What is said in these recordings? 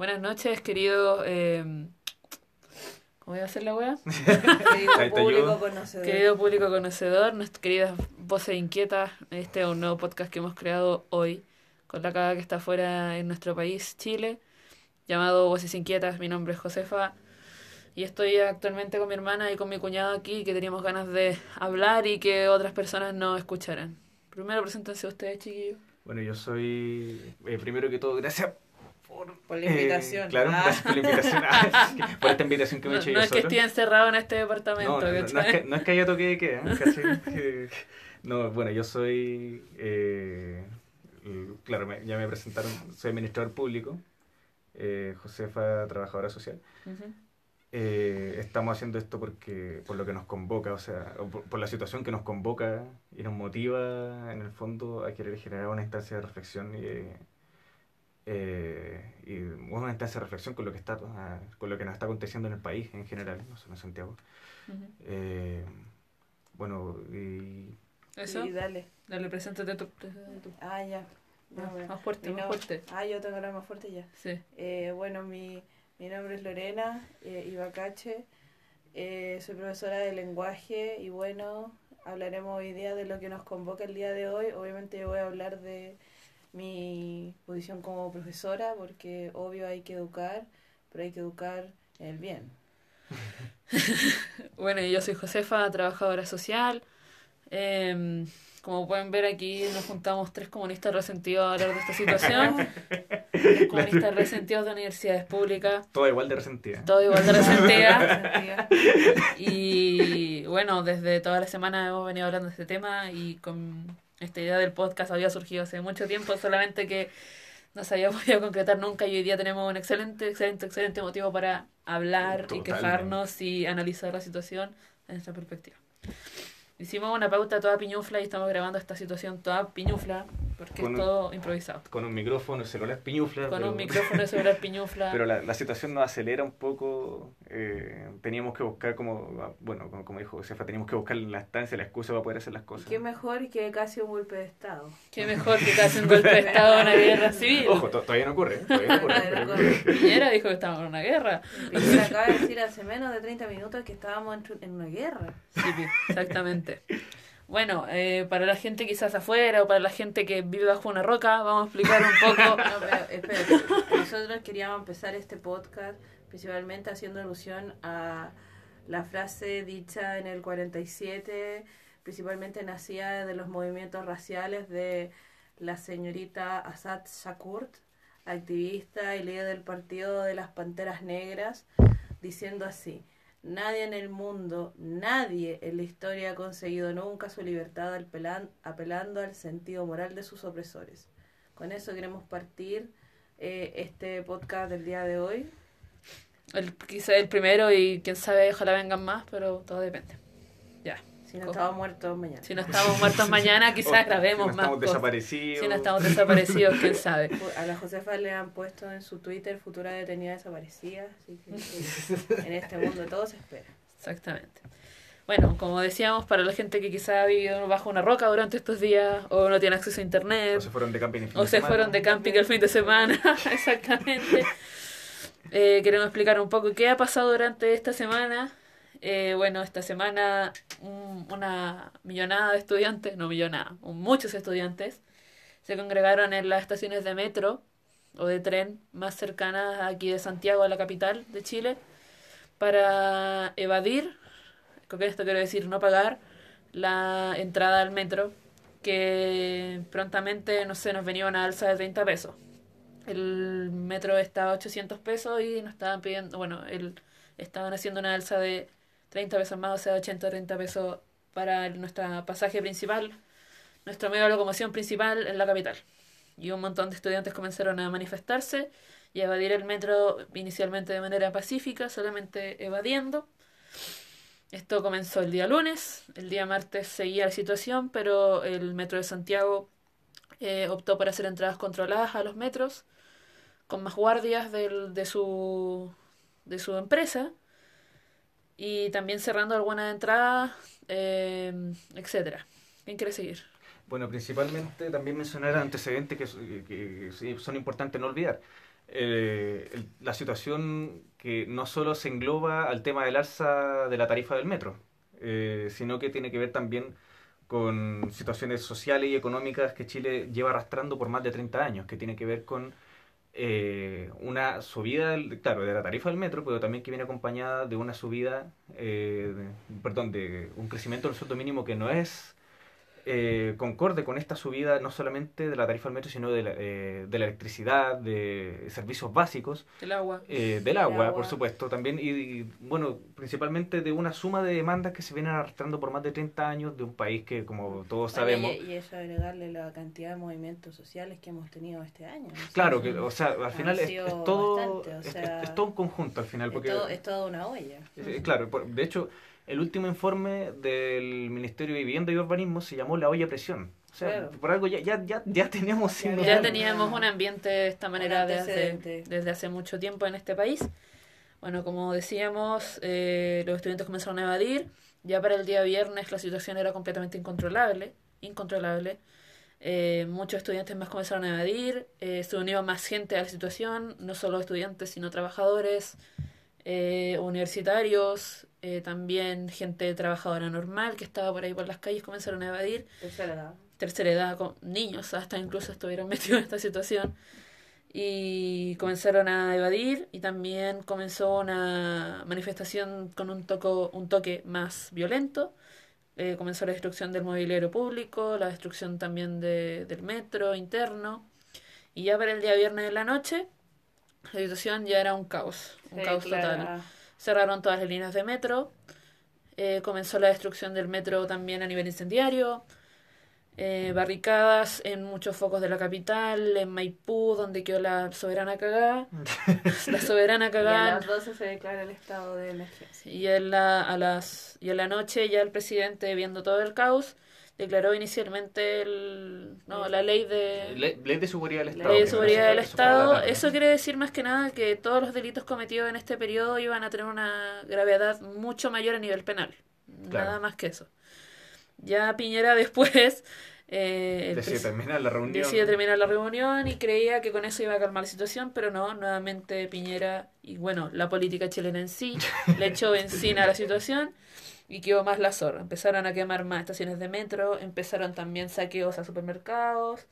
Buenas noches, querido. Eh, ¿Cómo voy a hacer la wea? Querido público conocedor. Querido público conocedor, nuestras queridas voces inquietas, este es un nuevo podcast que hemos creado hoy con la caga que está afuera en nuestro país, Chile, llamado Voces Inquietas. Mi nombre es Josefa y estoy actualmente con mi hermana y con mi cuñado aquí que teníamos ganas de hablar y que otras personas no escucharan. Primero, preséntense ustedes, chiquillos. Bueno, yo soy, eh, primero que todo, gracias por, Por la eh, invitación. claro, Ah. gracias por la invitación. Ah, es que- por esta invitación que me he No, hecho no yo es que esté encerrado en este departamento, No, no, no, no ¿cachai? es que, no es que haya toque de queda, ¿eh? No, bueno, yo soy, eh, claro, me- ya me presentaron, soy administrador público, eh, Josefa, trabajadora social. Eh, estamos haciendo esto porque por lo que nos convoca, o sea, o por, por la situación que nos convoca y nos motiva en el fondo a querer generar una instancia de reflexión y, eh, y instancia de reflexión con lo que está ah, con lo que nos está aconteciendo en el país en general, no solo en Santiago. Eh, bueno, y Eso, dale. dale, preséntate tú. Ah, ya. Más, bueno. más fuerte, Mi más no- fuerte. Ah, yo tengo que hablar más fuerte ya. Sí. Eh, bueno, mi, mi nombre es Lorena eh, Ibacache. Eh, soy profesora de lenguaje y bueno, hablaremos hoy día de lo que nos convoca el día de hoy. Obviamente yo voy a hablar de mi posición como profesora porque obvio hay que educar, pero hay que educar en el bien. Bueno, yo soy Josefa, trabajadora social. Em, como pueden ver aquí nos juntamos tres comunistas resentidos a hablar de esta situación. Tres comunistas resentidos de universidades públicas, toda igual de resentida. todo igual de resentidas. Sentía. Y bueno, desde toda la semana hemos venido hablando de este tema y con esta idea del podcast había surgido hace mucho tiempo, solamente que no se había podido concretar nunca y hoy día tenemos un excelente, excelente, excelente motivo para hablar y quejarnos y analizar la situación en esta perspectiva. Hicimos una pauta toda piñufla y estamos grabando esta situación toda piñufla porque Con es un- todo improvisado. Con un micrófono, celular piñufla. Con pero- un micrófono celular piñufla. Pero la, la situación nos acelera un poco. eh, teníamos que buscar, como bueno, como, como dijo Josefa, teníamos que buscar la estancia, la excusa para poder hacer las cosas. Qué mejor que casi un golpe de Estado. Qué mejor que casi un golpe de Estado en una guerra civil. Ojo, to- todavía no ocurre. Todavía no ocurre. Pero-. Piñera dijo que estábamos en una guerra. Piñera acaba de decir hace menos de 30 minutos que estábamos en, en una guerra. Sí, exactamente. Bueno, eh, para la gente quizás afuera o para la gente que vive bajo una roca, vamos a explicar un poco. No, pero espérate. Nosotros queríamos empezar este podcast principalmente haciendo alusión a la frase dicha en el 47, principalmente nacida de los movimientos raciales de la señorita Asad Shakurt, activista y líder del partido de las Panteras Negras, diciendo así. Nadie en el mundo, nadie en la historia ha conseguido nunca su libertad apelan- apelando al sentido moral de sus opresores. Con eso queremos partir eh, este podcast del día de hoy. El, quizás el primero y quién sabe, ojalá vengan más, pero todo depende. Ya. Si no estamos muertos mañana. Si no estamos muertos mañana, quizás grabemos si no más estamos cosas. desaparecidos. Si no estamos desaparecidos, quién sabe. A la Josefa le han puesto en su Twitter futura detenida desaparecida, así que en este mundo todo se espera. Exactamente. Bueno, como decíamos, para la gente que quizá ha vivido bajo una roca durante estos días o no tiene acceso a internet O se fueron de camping el fin o de se semana. fueron de camping el fin de semana, exactamente. Eh, queremos explicar un poco qué ha pasado durante esta semana. Eh, bueno, esta semana un- una millonada de estudiantes, no millonada, muchos estudiantes se congregaron en las estaciones de metro o de tren más cercanas aquí de Santiago, a la capital de Chile, para evadir, con esto quiero decir no pagar, la entrada al metro, que prontamente, no sé, nos venía una alza de 30 pesos. El metro está a 800 pesos y nos estaban pidiendo, bueno, el, estaban haciendo una alza de 30 pesos más, o sea, 80 30 pesos para nuestro pasaje principal, nuestro medio de locomoción principal en la capital. Y un montón de estudiantes comenzaron a manifestarse y a evadir el metro inicialmente de manera pacífica, solamente evadiendo. Esto comenzó el día lunes, el día martes seguía la situación, pero el metro de Santiago eh, optó por hacer entradas controladas a los metros, con más guardias del- de, su, de su empresa, y también cerrando algunas entradas, eh, etcétera. ¿Quién quiere seguir? Bueno, principalmente también mencionar antecedentes que, que sí son importantes no olvidar. eh, el- la situación que no solo se engloba al tema del alza de la tarifa del metro, eh, sino que tiene que ver también con situaciones sociales y económicas que Chile lleva arrastrando por más de 30 años, que tiene que ver con eh, una subida, claro, de la tarifa del metro, pero también que viene acompañada de una subida, eh, de- perdón, de un crecimiento del sueldo mínimo que no es eh, concorde con esta subida no solamente de la tarifa del metro, sino de la, eh, de la electricidad, de servicios básicos, El agua. eh, del agua, agua. por supuesto, también, y, y, bueno, principalmente de una suma de demandas que se vienen arrastrando por más de 30 años de un país que, como todos sabemos, y, y eso agregarle la cantidad de movimientos sociales que hemos tenido este año. ¿no? claro, que, o sea, al final es, es todo, bastante, o es- es- sea, es todo un conjunto al final, es, porque... todo, es toda una olla. Eh, Claro, por- de hecho, el último informe del Ministerio de Vivienda y Urbanismo se llamó la olla a presión. O sea, Claro. por algo ya, ya, ya, ya teníamos Ya teníamos un ambiente de esta manera desde, desde hace mucho tiempo en este país. Bueno, como decíamos, eh, los estudiantes comenzaron a evadir. Ya para el día viernes la situación era completamente incontrolable. Incontrolable. Eh, muchos estudiantes más comenzaron a evadir. eh, se unió más gente a la situación, no solo estudiantes, sino trabajadores, eh, universitarios, eh, también gente trabajadora normal que estaba por ahí por las calles comenzaron a evadir Tercera edad. tercera edad, con niños hasta incluso estuvieron metidos en esta situación y comenzaron a evadir y también comenzó una manifestación con un, toco, un toque más violento. Eh, comenzó la destrucción del mobiliario público, la destrucción también de, del metro interno y ya para el día viernes de la noche la situación ya era un caos, un Sí, caos claro. total. Cerraron todas las líneas de metro. eh, comenzó la destrucción del metro también a nivel incendiario. eh, barricadas en muchos focos de la capital, en Maipú, donde quedó la soberana cagada. la soberana Y a cagada. las 12 se declara el estado de emergencia. Y en la, a las, y en la noche ya el presidente, viendo todo el caos, declaró inicialmente el, no, la ley de... Le- Ley de seguridad del Estado. Ley de seguridad del Estado, eso quiere decir más que nada que todos los delitos cometidos en este periodo iban a tener una gravedad mucho mayor a nivel penal. Claro. Nada más que eso. Ya Piñera después eh, presi- terminar la reunión. decide terminar la reunión y creía que con eso iba a calmar la situación, pero no, nuevamente Piñera y bueno, la política chilena en sí le echó encima a la situación y quedó más la zorra. Empezaron a quemar más estaciones de metro, empezaron también saqueos a supermercados,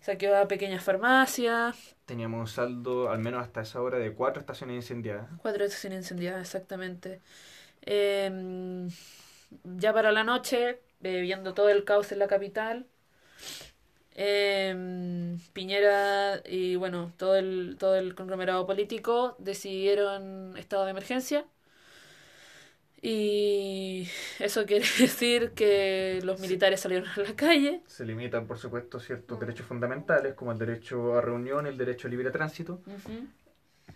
saqueos a pequeñas farmacias, Teníamos un saldo, al menos hasta esa hora, de cuatro estaciones incendiadas. cuatro estaciones incendiadas exactamente. Eh, ya para la noche, eh, viendo todo el caos en la capital, eh, Piñera y bueno, todo el, todo el conglomerado político decidieron estado de emergencia. Y eso quiere decir que los militares salieron a la calle. Se limitan, por supuesto, ciertos derechos fundamentales, como el derecho a reunión, el derecho a libre tránsito. Ujú.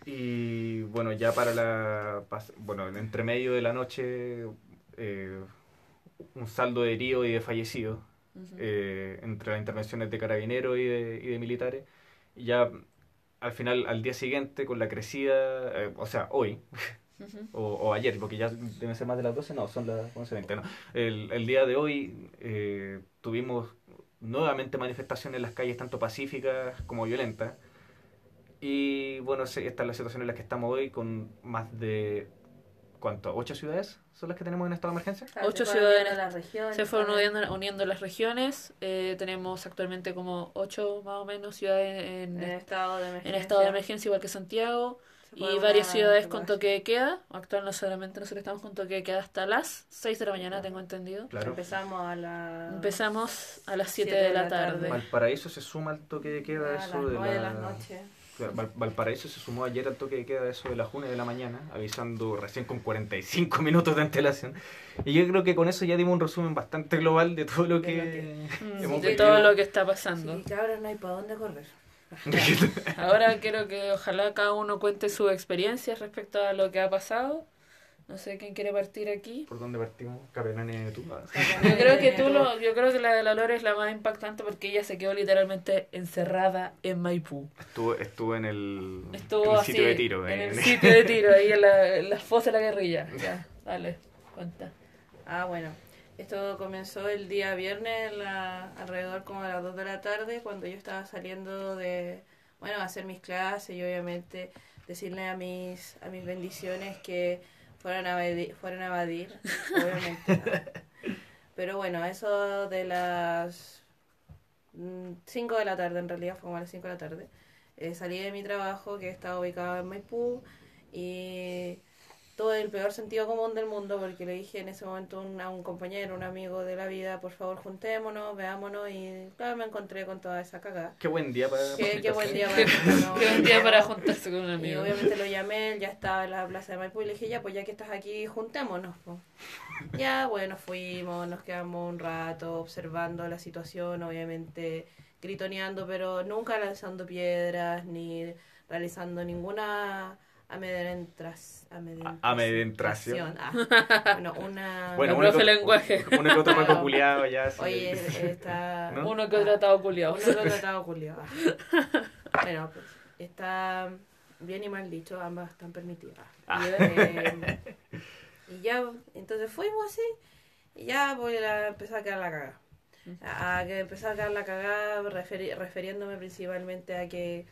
Y bueno, ya para la. Bueno, en entre medio de la noche, eh, un saldo de heridos y de fallecidos Ujú. eh, entre las intervenciones de carabineros y de, y de militares. Y ya al final, al día siguiente, con la crecida, eh, o sea, hoy, O, o ayer, porque ya deben ser más de las 12, no, son las 11.20, no. El, el día de hoy eh, tuvimos nuevamente manifestaciones en las calles, tanto pacíficas como violentas. Y bueno, sí, esta es la situación en la que estamos hoy, con más de, ¿cuánto? ¿Ocho ciudades son las que tenemos en estado de emergencia? Ocho se fueron ciudadanos. uniendo las regiones, Se fueron uniendo, uniendo las regiones. eh, tenemos actualmente como ocho más o menos ciudades en, en estado de en emergencia. estado de emergencia, igual que Santiago. Y varias ciudades con toque de queda. Actual no solamente nosotros estamos con toque de queda hasta las 6 de la mañana, tengo entendido. Claro. Empezamos a la... Empezamos a las 7 Siete de la tarde. Valparaíso se suma al toque de queda a las eso de nueve de la... la noche. Val- Valparaíso se sumó ayer al toque de queda eso de las 1 de la mañana, avisando recién con 45 minutos de antelación. Y yo creo que con eso ya dimos un resumen bastante global de todo lo De que, lo que- Mm, hemos de todo lo que está pasando. Sí, cabros, no hay para dónde correr. Ahora quiero que ojalá cada uno cuente su experiencia respecto a lo que ha pasado. No sé quién quiere partir aquí. ¿Por dónde partimos? Capelane, tú. Yo creo que tú lo, yo creo que la de la Lore es la más impactante porque ella se quedó literalmente encerrada en Maipú. Estuvo, estuvo en el, Estuvo en el así, sitio de tiro. en en- el sitio de tiro, ahí en la, en la fosa de la guerrilla. Ya, dale, cuenta. Ah, bueno. Esto comenzó el día viernes, la- alrededor como a las 2 de la tarde, cuando yo estaba saliendo de bueno, hacer mis clases y obviamente decirle a mis, a mis bendiciones que fueran a evadir, fueran a evadir obviamente. ¿no? Pero bueno, eso de las 5 de la tarde, en realidad fue como a las 5 de la tarde, eh, salí de mi trabajo que estaba ubicado en Maipú y todo el peor sentido común del mundo porque le dije en ese momento un- a un compañero, un amigo de la vida, por favor juntémonos, veámonos y claro, me encontré con toda esa cagada. Qué buen día para. Qué, qué buen día Qué- para juntarnos. Qué buen día para juntarse con un Y amigo. obviamente lo llamé, él ya estaba en la plaza de Maipú y le dije, ya, pues ya que estás aquí, juntémonos. po". Ya, bueno, fuimos, nos quedamos un rato observando la situación, obviamente gritoneando, pero nunca lanzando piedras ni realizando ninguna amedrentación. Ah, bueno, una... Bueno, uno que- lenguaje. Uno que otro Claro. culiado ya. sí. Oye, está... ¿No? Uno que otro atado culiado. Uno que otro estaba culiado. Bueno, pues está bien y mal dicho, ambas están permitidas. Ah. Y, eh, y ya, entonces fuimos así, y ya voy a empezar a quedar la cagada. A que empezó a quedar la cagada referi- refiriéndome principalmente a que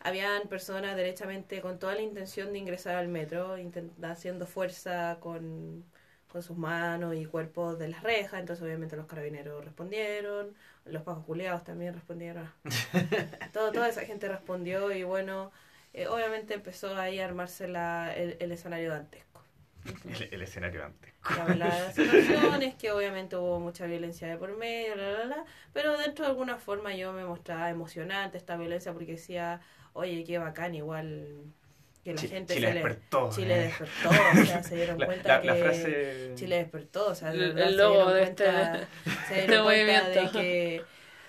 habían personas derechamente con toda la intención de ingresar al metro, haciendo fuerza con, con sus manos y cuerpos de las rejas, entonces obviamente los carabineros respondieron, los pajos culiados también respondieron. Todo, toda esa gente respondió y bueno, eh, obviamente empezó ahí a armarse la, el, el escenario dantesco. El, el escenario antes. La, la situación es que obviamente hubo mucha violencia de por medio, la, la, la, pero dentro de alguna forma yo me mostraba emocionante esta violencia porque decía, oye, qué bacán, igual que la gente Chile se le... despertó. Chile eh. despertó, o sea, se dieron La, cuenta la- que la frase. Chile despertó, o sea, de El- verdad el se logo dieron de cuenta, este- se dieron este cuenta de que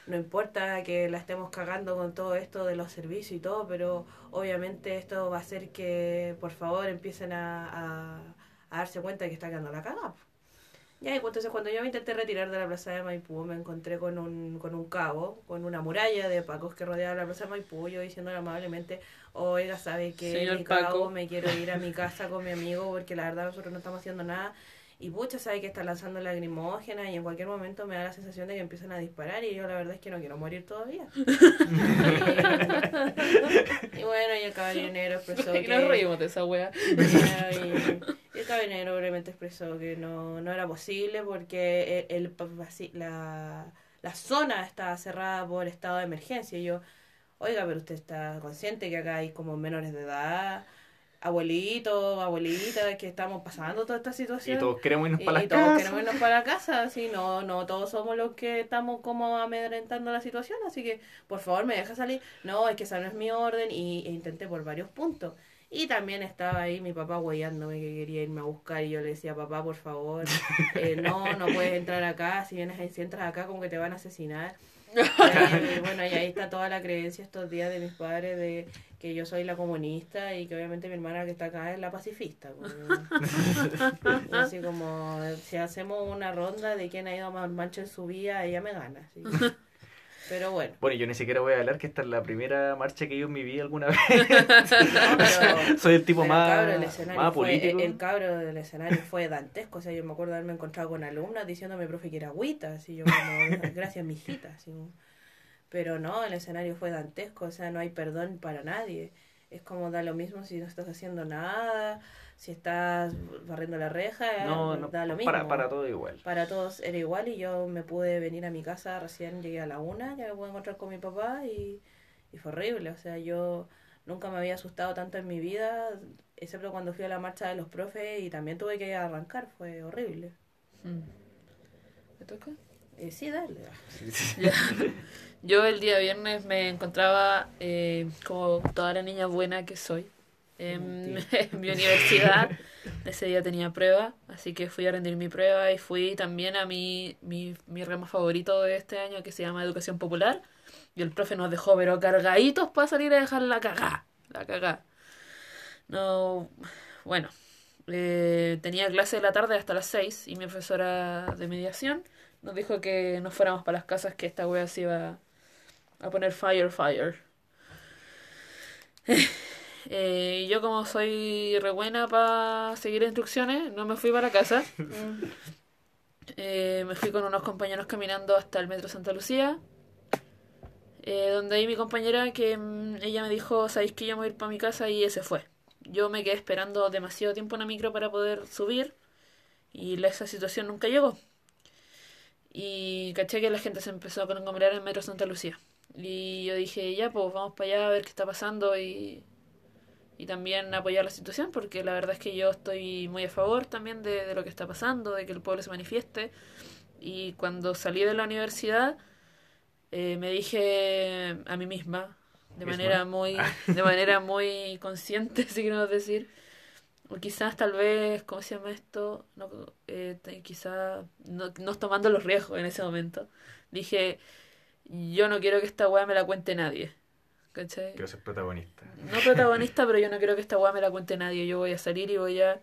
no importa que la estemos cagando con todo esto de los servicios y todo, pero obviamente esto va a hacer que por favor empiecen a, a, a darse cuenta de que está quedando la cagada. Ya, y entonces cuando yo me intenté retirar de la plaza de Maipú, me encontré con un, con un cabo, con una muralla de pacos que rodeaba la plaza de Maipú, yo diciéndole amablemente, oiga, ¿sabe que Señor mi cabo, Paco. me quiero ir a mi casa con mi amigo porque la verdad nosotros no estamos haciendo nada? Y pucha, sabe que está lanzando lagrimógena y en cualquier momento me da la sensación de que empiezan a disparar y yo la verdad es que no quiero morir todavía. y, y bueno, y el caballero expresó Y que... nos reímos de esa wea. Y, y el caballero obviamente expresó que no, no era posible porque el, la, la zona estaba cerrada por estado de emergencia. Y yo, oiga, pero usted está consciente que acá hay como menores de edad, abuelitos, abuelitas, que estamos pasando toda esta situación. Y todos queremos irnos Y, para y las todos casas. queremos irnos para la casa, así no, no todos somos los que estamos como amedrentando la situación, así que por favor me deja salir. No, es que esa no es mi orden y e intenté por varios puntos. Y también estaba ahí mi papá huellándome que quería irme a buscar y yo le decía, papá, por favor, eh, no, no puedes entrar acá, si vienes si entras acá como que te van a asesinar. Y, bueno, y ahí está toda la creencia estos días de mis padres de que yo soy la comunista y que obviamente mi hermana que está acá es la pacifista. así como si hacemos una ronda de quién ha ido más mancho en su vida, ella me gana. así. Pero bueno. Bueno, yo ni siquiera voy a hablar que esta es la primera marcha que yo en mi vida alguna vez. No, pero- Soy el tipo más, cabro, el más fue- político. el cabro del escenario fue dantesco. O sea, yo me acuerdo de haberme encontrado con alumnas diciéndome, profe, que era agüita. Así yo como, gracias, mijita. Así como- Pero no, el escenario fue dantesco. O sea, no hay perdón para nadie. Es como da lo mismo si no estás haciendo nada, si estás barriendo la reja, No, no, da lo mismo. para, para todo igual. Para todos era igual y yo me pude venir a mi casa, recién llegué a la una, ya me pude encontrar con mi papá y, y fue horrible. O sea, yo nunca me había asustado tanto en mi vida, excepto cuando fui a la marcha de los profes y también tuve que arrancar, fue horrible. Mm. ¿Me toca? Eh, sí, dale. Yo el día viernes me encontraba, eh, como toda la niña buena que soy, en, en mi universidad. Ese día tenía prueba, así que fui a rendir mi prueba y fui también a mi, mi, mi ramo favorito de este año que se llama Educación Popular. Y el profe nos dejó, pero cargaditos para salir a dejar la cagá. La cagá. No, bueno, eh, tenía clase de la tarde hasta las 6 y mi profesora de mediación nos dijo que nos fuéramos para las casas que esta wea se iba a poner fire, fire. Eh, y yo como soy re buena para seguir instrucciones, no me fui para casa. Eh, me fui con unos compañeros caminando hasta el metro Santa Lucía. Eh, donde ahí mi compañera que mm, ella me dijo, sabéis que yo me voy a ir para mi casa y ese fue. Yo me quedé esperando demasiado tiempo en la micro para poder subir y la- esa situación nunca llegó. Y caché que la gente se empezó a conglomerar en Metro Santa Lucía. Y yo dije, ya, pues vamos para allá a ver qué está pasando y, y también apoyar la situación, porque la verdad es que yo estoy muy a favor también de, de lo que está pasando, de que el pueblo se manifieste. Y cuando salí de la universidad, eh, me dije a mí misma, de Misma. manera muy, de manera muy consciente, si queremos decir, o quizás tal vez, ¿cómo se llama esto? No, eh, quizás no, no tomando los riesgos en ese momento. Dije, yo no quiero que esta weá me la cuente nadie. ¿Cachai? Quiero ser protagonista. No protagonista, pero yo no quiero que esta weá me la cuente nadie. Yo voy a salir y voy a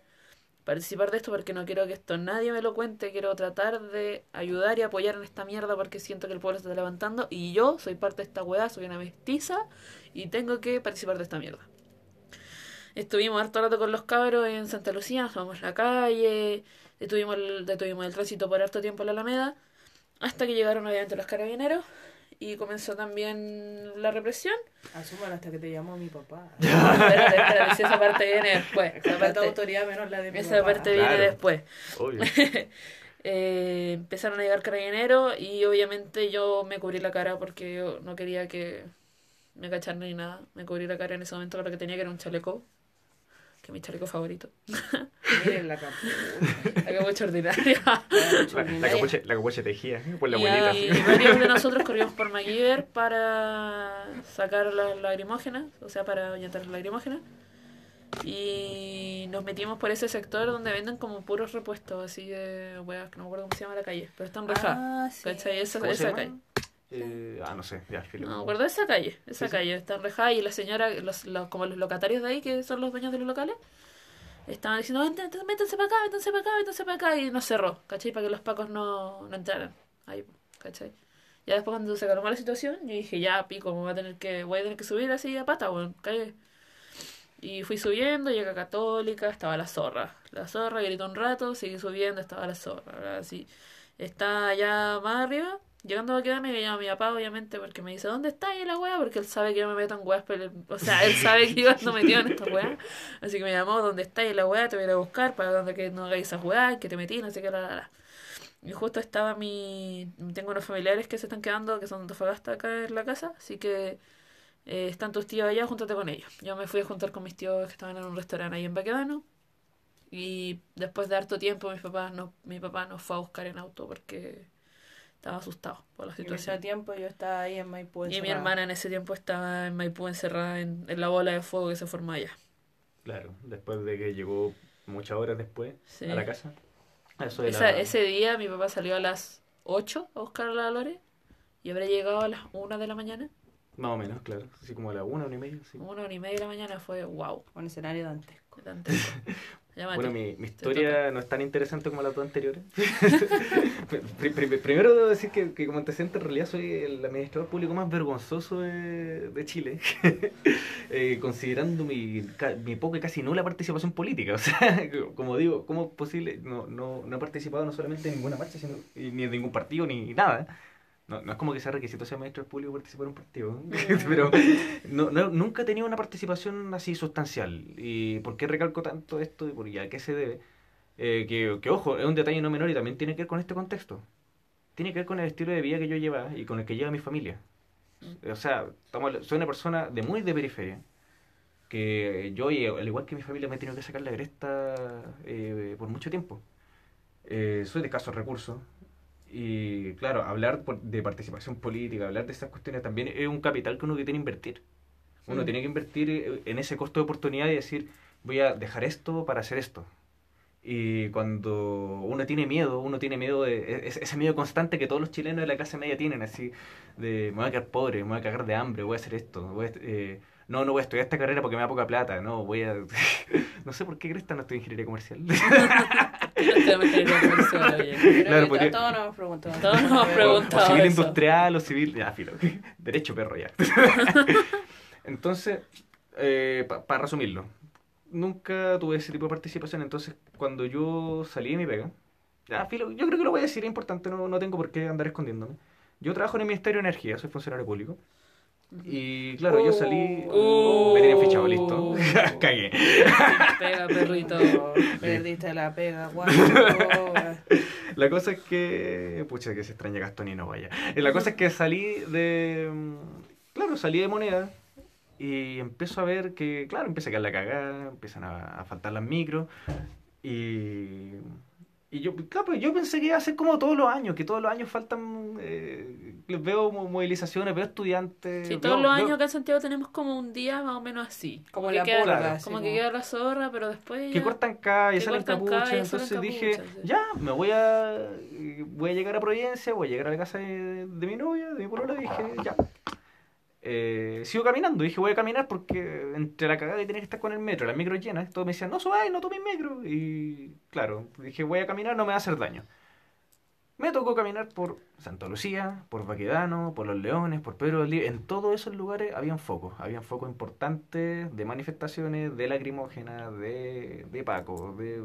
participar de esto porque no quiero que esto nadie me lo cuente. Quiero tratar de ayudar y apoyar en esta mierda porque siento que el pueblo se está levantando y yo soy parte de esta weá, soy una mestiza y tengo que participar de esta mierda. Estuvimos harto rato con los cabros en Santa Lucía, nos tomamos la calle, detuvimos el, detuvimos el tránsito por harto tiempo en la Alameda, hasta que llegaron obviamente los carabineros y comenzó también la represión. Asuman hasta que te llamó mi papá. espérate, espérate, si esa parte viene después. Esa parte autoridad menos la de mi esa papá. parte viene Claro. después. Obvio. Eh, empezaron a llegar carabineros y obviamente yo me cubrí la cara porque yo no quería que me cacharan ni nada. Me cubrí la cara en ese momento lo que tenía que era un chaleco, que es mi chaleco favorito. Miren la capucha. La capucha ordinaria. La, la capucha, la capucha tejía ¿eh? por la abuelita. Y varios de nosotros corrimos por MacGyver para sacar las lagrimógenas, o sea, para ahuyentar las lagrimógenas. Y nos metimos por ese sector donde venden como puros repuestos, así de weas, que no me acuerdo cómo se llama la calle, pero está en reja. Ah, sí. ¿Cachai? Esa, ¿Cómo se esa calle. Eh, ah, no sé, ya, filo. No acuerdo esa calle, esa Sí, calle, está en reja y la señora, los, los, como los locatarios de ahí, que son los dueños de los locales, estaban diciendo, "Vente, métanse para acá, métanse para acá, métanse para acá, y nos cerró, ¿cachai? Para que los pacos no, no entraran ahí, ¿cachai? Ya después cuando se calmó la situación, yo dije, ya, pico, me voy a tener que, voy a tener que subir así a pata, bueno, calle. Y fui subiendo, llegué a Católica, estaba la zorra. La zorra gritó un rato, seguí subiendo, estaba la zorra. Ahora sí, está allá más arriba, llegando a quedarme, me llama mi papá, obviamente, porque me dice, ¿dónde está ahí la wea? Porque él sabe que yo me meto en weas, pero, o sea, él sabe que yo ando metido en esta wea. Así que me llamó, ¿dónde está ahí la wea? Te voy a ir a buscar para donde que no hagáis esas weas, que te metí, no sé qué, la, la, la. Y justo estaba mi... Tengo unos familiares que se están quedando, que son Antofagasta acá en la casa, así que eh, están tus tíos allá, júntate con ellos. Yo me fui a juntar con mis tíos que estaban en un restaurante ahí en Baquedano. Y después de harto tiempo, mis papás no, mi papá nos fue a buscar en auto porque estaba asustado por la Y en ese situación. tiempo yo estaba ahí en Maipú. Y mi encerrada. hermana en ese tiempo estaba en Maipú encerrada en, en la bola de fuego que se formó allá. Claro, después de que llegó muchas horas después Sí. a la casa. Eso de Esa- la- Ese día mi papá salió a las 8 a buscar a la Lore y habrá llegado a las 1 de la mañana. Más o menos, claro. Así como a la una, una y media. Sí. Una hora y media de la mañana fue wow. Un escenario dantesco. dantesco. Llámate. Bueno, mi, mi historia no es tan interesante como las dos anteriores. Pri- pri- Primero debo decir que, que como antecedente en realidad soy el administrador público más vergonzoso de, de Chile, Eh, considerando mi, mi poca y casi nula participación política. O sea, como digo, ¿cómo es posible? No, no, no he participado no solamente en ninguna marcha, sino, ni en ningún partido, ni nada. No, no es como que sea requisito ser maestro público participar en un partido, pero no, no- nunca he tenido una participación así sustancial. ¿Y por qué recalco tanto esto y por y a qué se debe? Eh, que, que, ojo, es un detalle no menor y también tiene que ver con este contexto. Tiene que ver con el estilo de vida que yo llevaba y con el que lleva mi familia. O sea, estamos, soy una persona de muy de periferia. Que yo, y al igual que mi familia, me he tenido que sacar la cresta eh, por mucho tiempo. Eh, soy de escasos recursos. Y claro, hablar de participación política, hablar de esas cuestiones también es un capital que uno que tiene que invertir. Uno Mm. tiene que invertir eh, en ese costo de oportunidad y decir, voy a dejar esto para hacer esto. Y cuando uno tiene miedo, uno tiene miedo de e- ese ese miedo constante que todos los chilenos de la clase media tienen, así de me voy a quedar pobre, me voy a cagar de hambre, voy a hacer esto, voy a, eh, no, no voy a estudiar esta carrera porque me da poca plata, no, voy a... no sé por qué Cresta no estoy en ingeniería comercial. Te en Claro, a porque- todos nos hemos preguntado. Todos nos hemos preguntado. O civil eso. industrial o civil. Ya, filo. Derecho perro ya. Entonces, para resumirlo, nunca tuve ese tipo de participación. Entonces, cuando yo salí de mi pega, ya, filo, yo creo que lo voy a decir, es importante, no, no tengo por qué andar escondiéndome. Yo trabajo en el Ministerio de Energía, soy funcionario público. Y claro, yo salí. Uh. me tienen fichado, listo. Cagué. Pega, perrito. Perdiste la pega, guau. La cosa es que. Pucha, que se extraña Gastón y no vaya. Eh, La cosa es que salí de. mm, Claro, salí de moneda. Y empiezo a ver que, claro, empieza a quedar la cagada, empiezan a, a faltar las micros. Y. Y yo, claro, pues yo pensé que iba a ser como todos los años, que todos los años faltan. eh, veo mo- movilizaciones, veo estudiantes. Sí, veo- todos los veo- años acá en Santiago tenemos como un día más o menos así. Como que la queda, Como que como- queda la zorra, pero después que ya... cortan calle, Que salen cortan capuchas, entonces salen dije, sí. ya, me voy a voy a llegar a Providencia, voy a llegar a la casa de, de mi novia, de mi polola, y dije, ya. Eh, sigo caminando, dije voy a caminar porque entre la cagada y tener que estar con el metro, las micros llenas, todos me decían, no subáis, no tomes metro. Y claro, dije voy a caminar, no me va a hacer daño. Me tocó caminar por Santa Lucía, por Baquedano, por Los Leones, por Pedro del Libre. En todos esos lugares habían focos. Habían focos importantes de manifestaciones, de lacrimógenas, de, de Paco, de,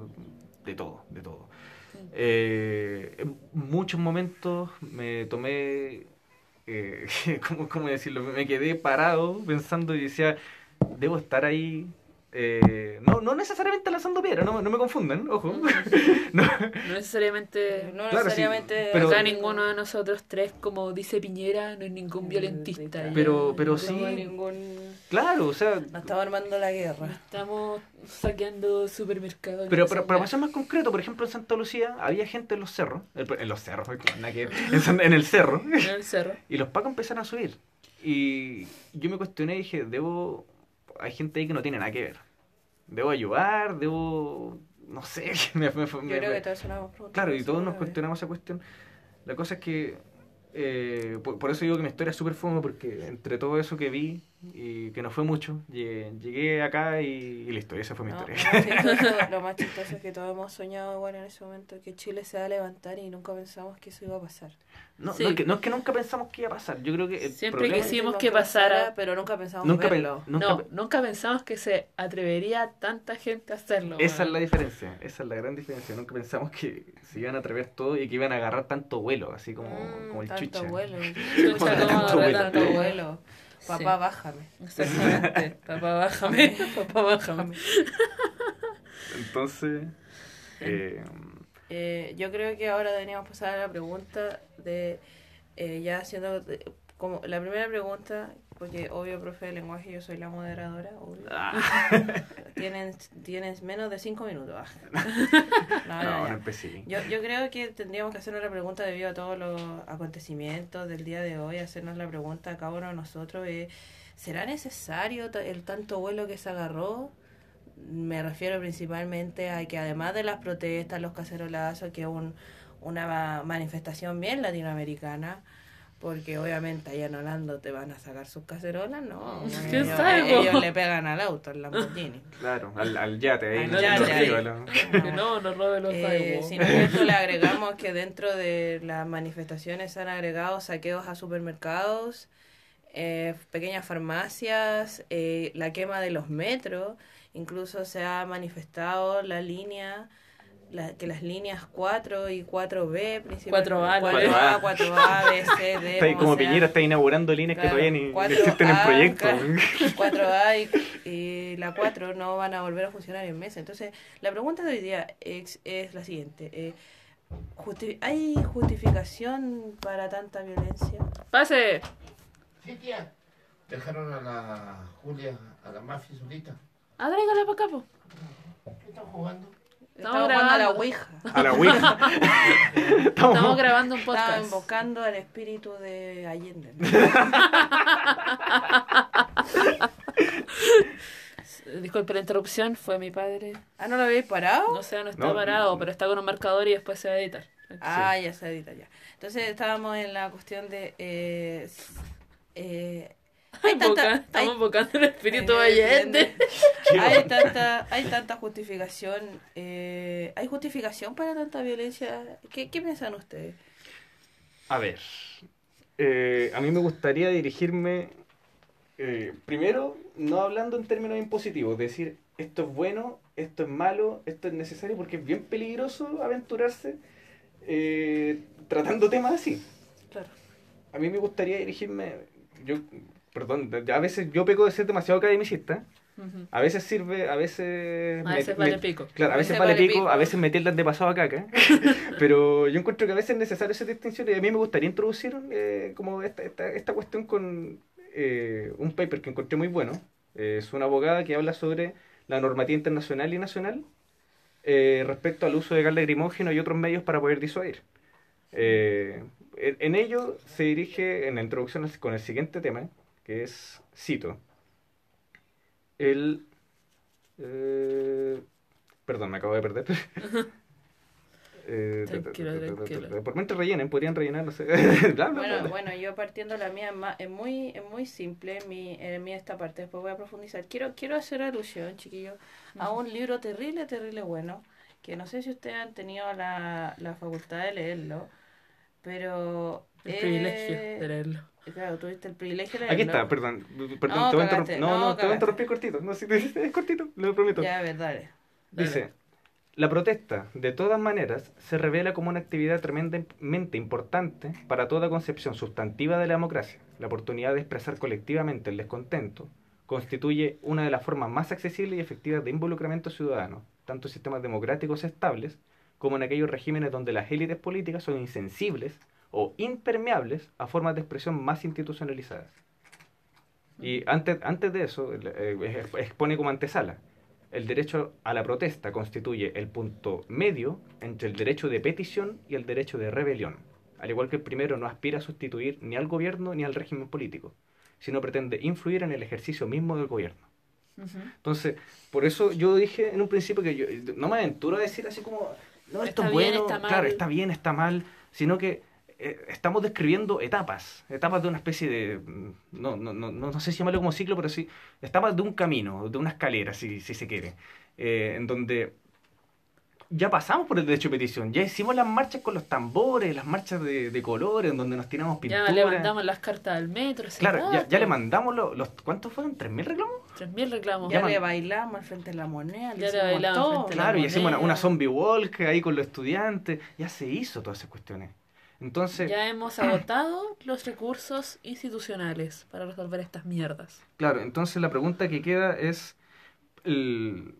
de todo, de todo. Eh, en muchos momentos me tomé, eh, ¿cómo, cómo decirlo? Me quedé parado pensando y decía, debo estar ahí. Eh, no, no necesariamente lanzando piedra, no, no me confundan, ojo. No, No necesariamente... No Claro, sí, necesariamente. pero- Acá ninguno de nosotros tres, como dice Piñera, no es ningún violentista. ya. Pero- pero no sí. ningún. claro, o sea, No estamos armando la guerra. estamos saqueando supermercados. Pero, pero para ser más concreto, por ejemplo, en Santa Lucía había gente en los cerros, eh, en los cerros, en el cerro, En el cerro. y los pacos empezaron a subir. Y yo me cuestioné y dije, debo, hay gente ahí que no tiene nada que ver. Debo ayudar, debo, no sé, me, me- Yo me- creo que todos Claro, y todos nos cuestionamos esa cuestión. La cosa es que, eh, por, por eso digo que mi historia es súper fome, porque entre todo eso que vi, y que no fue mucho, llegué, llegué acá y, y listo, y esa fue mi No, historia. lo, más chistoso, lo más chistoso es que todos hemos soñado bueno, en ese momento que Chile se va a levantar y nunca pensamos que eso iba a pasar. No, Sí. no, es que, no es que nunca pensamos que iba a pasar. Yo creo que Siempre. Quisimos que pasara, pero nunca pensamos nunca, pe- verlo. nunca no, pe- nunca pensamos que se atrevería tanta gente a hacerlo. esa es la diferencia. Esa es la gran diferencia. Nunca pensamos que se iban a atrever todo y que iban a agarrar tanto vuelo, así como, Mm, como el tanto chucha. vuelo. Chucha, ¿cómo tanto vuelo. Tanto vuelo? Papá, Sí. bájame. Exactamente. Papá, bájame. Papá, bájame. Entonces, eh, Eh, yo creo que ahora deberíamos pasar a la pregunta de eh, ya haciendo de- como la primera pregunta, porque obvio, profe de lenguaje, yo soy la moderadora, ah, Tienen, tienes menos de cinco minutos. Ah. No, no, no, empecé. Yo, yo creo que tendríamos que hacernos la pregunta debido a todos los acontecimientos del día de hoy, hacernos la pregunta a cada uno de nosotros, eh, ¿será necesario el tanto vuelo que se agarró? Me refiero principalmente a que además de las protestas, los cacerolazos, que es un, una ma- manifestación bien latinoamericana, porque obviamente allá en Holanda te van a sacar sus cacerolas, ¿no? ¿Quién Ellos- sabe, po? ellos le pegan al auto, al Lamborghini. Claro, al, al yate ahí. Al no, yate no, Que no, no robe los Eh, si no le agregamos que dentro de las manifestaciones han agregado saqueos a supermercados, eh, pequeñas farmacias, eh, la quema de los metros, incluso se ha manifestado la línea, la, que las líneas 4 y 4B, principalmente 4A, 4A, 4A, B, C, D, Está ahí como sea, Piñera está inaugurando líneas Claro, que todavía ni, ni 4A, existen en proyecto. claro, 4A y, y la 4 no van a volver a funcionar en meses. Entonces, la pregunta de hoy día es, es la siguiente. eh, justi- ¿Hay justificación para tanta violencia? Pase. Sí, tía. Dejaron a la Julia, a la mafia solita. Ah, tráigala para acá, po. ¿Qué están jugando? Estamos jugando a la grabando. Ouija. A la Ouija. Estamos- Estamos grabando un podcast. invocando al espíritu de Allende. Disculpe la interrupción, fue mi padre. Ah, ¿no lo habéis parado? No sé, no está No. parado, pero está con un marcador y después se va a editar. Ah, ya se edita ya. Entonces estábamos en la cuestión de... Eh, eh, hay Invoca- tanta, hay- estamos invocando el espíritu Allende. hay tanta hay tanta justificación eh, hay justificación para tanta violencia ¿qué, qué piensan ustedes? A ver, eh, a mí me gustaría dirigirme, eh, primero, no hablando en términos impositivos, decir esto es bueno, esto es malo, esto es necesario, porque es bien peligroso aventurarse eh, tratando temas así. claro A mí me gustaría dirigirme, yo perdón, a veces yo peco de ser demasiado academicista. A veces sirve, a veces... A veces me- vale pico. Claro, a veces vale pico, a veces me tildan de pasado a caca. Pero yo encuentro que a veces es necesario esa distinción y a mí me gustaría introducir eh, como esta, esta, esta cuestión con eh, un paper que encontré muy bueno. Eh, es una abogada que habla sobre la normativa internacional y nacional eh, respecto al uso de gas lacrimógeno y otros medios para poder disuadir. Eh, en ello se dirige en la introducción con el siguiente tema, que es, cito, el... eh, perdón, me acabo de perder. Eh, Tranquilo, tranquilo. Por mientras rellenen, podrían rellenar, no sé. Bla, bla, bla, Bueno, bla. bueno, yo partiendo la mía es muy, es muy simple, mi, en mí esta parte, después voy a profundizar. Quiero, quiero hacer alusión, chiquillos, a un libro terrible, terrible bueno, que no sé si ustedes han tenido la, la facultad de leerlo, pero... El eh, privilegio de leerlo. Claro, tuviste el privilegio de Aquí está, perdón. perdón No, te voy a cagaste, interrumpir. No, no, no, te voy a interrumpir cortito. No, sí, es cortito, lo prometo. Ya, a ver, dale. Dice, la protesta, de todas maneras, se revela como una actividad tremendamente importante para toda concepción sustantiva de la democracia. La oportunidad de expresar colectivamente el descontento constituye una de las formas más accesibles y efectivas de involucramiento ciudadano, tanto en sistemas democráticos estables como en aquellos regímenes donde las élites políticas son insensibles o impermeables a formas de expresión más institucionalizadas. Y antes, antes de eso, eh, expone como antesala. El derecho a la protesta constituye el punto medio entre el derecho de petición y el derecho de rebelión. Al igual que el primero no aspira a sustituir ni al gobierno ni al régimen político, sino pretende influir en el ejercicio mismo del gobierno. Entonces, por eso yo dije en un principio que yo no me aventuro a decir así como, no, esto Está es bien, bueno, está mal. claro, está bien, está mal, sino que eh, estamos describiendo etapas, etapas de una especie de, no, no, no, no sé si llamarlo como ciclo, pero sí, etapas de un camino, de una escalera, si, si se quiere, eh, en donde ya pasamos por el derecho de petición, ya hicimos las marchas con los tambores, las marchas de, de colores, en donde nos tiramos pintura. Ya le mandamos las cartas al metro. hace Claro, ya, rato. ya le mandamos los, los ¿cuántos fueron? ¿3.000 reclamos? 3.000 reclamos. Ya man- le bailamos al frente de la moneda, Ya le bailamos todo. frente a la Claro, y hicimos una zombie walk ahí con los estudiantes. Ya se hizo todas esas cuestiones. Entonces, Ya hemos agotado los recursos institucionales para resolver estas mierdas. claro, entonces la pregunta que queda es, el-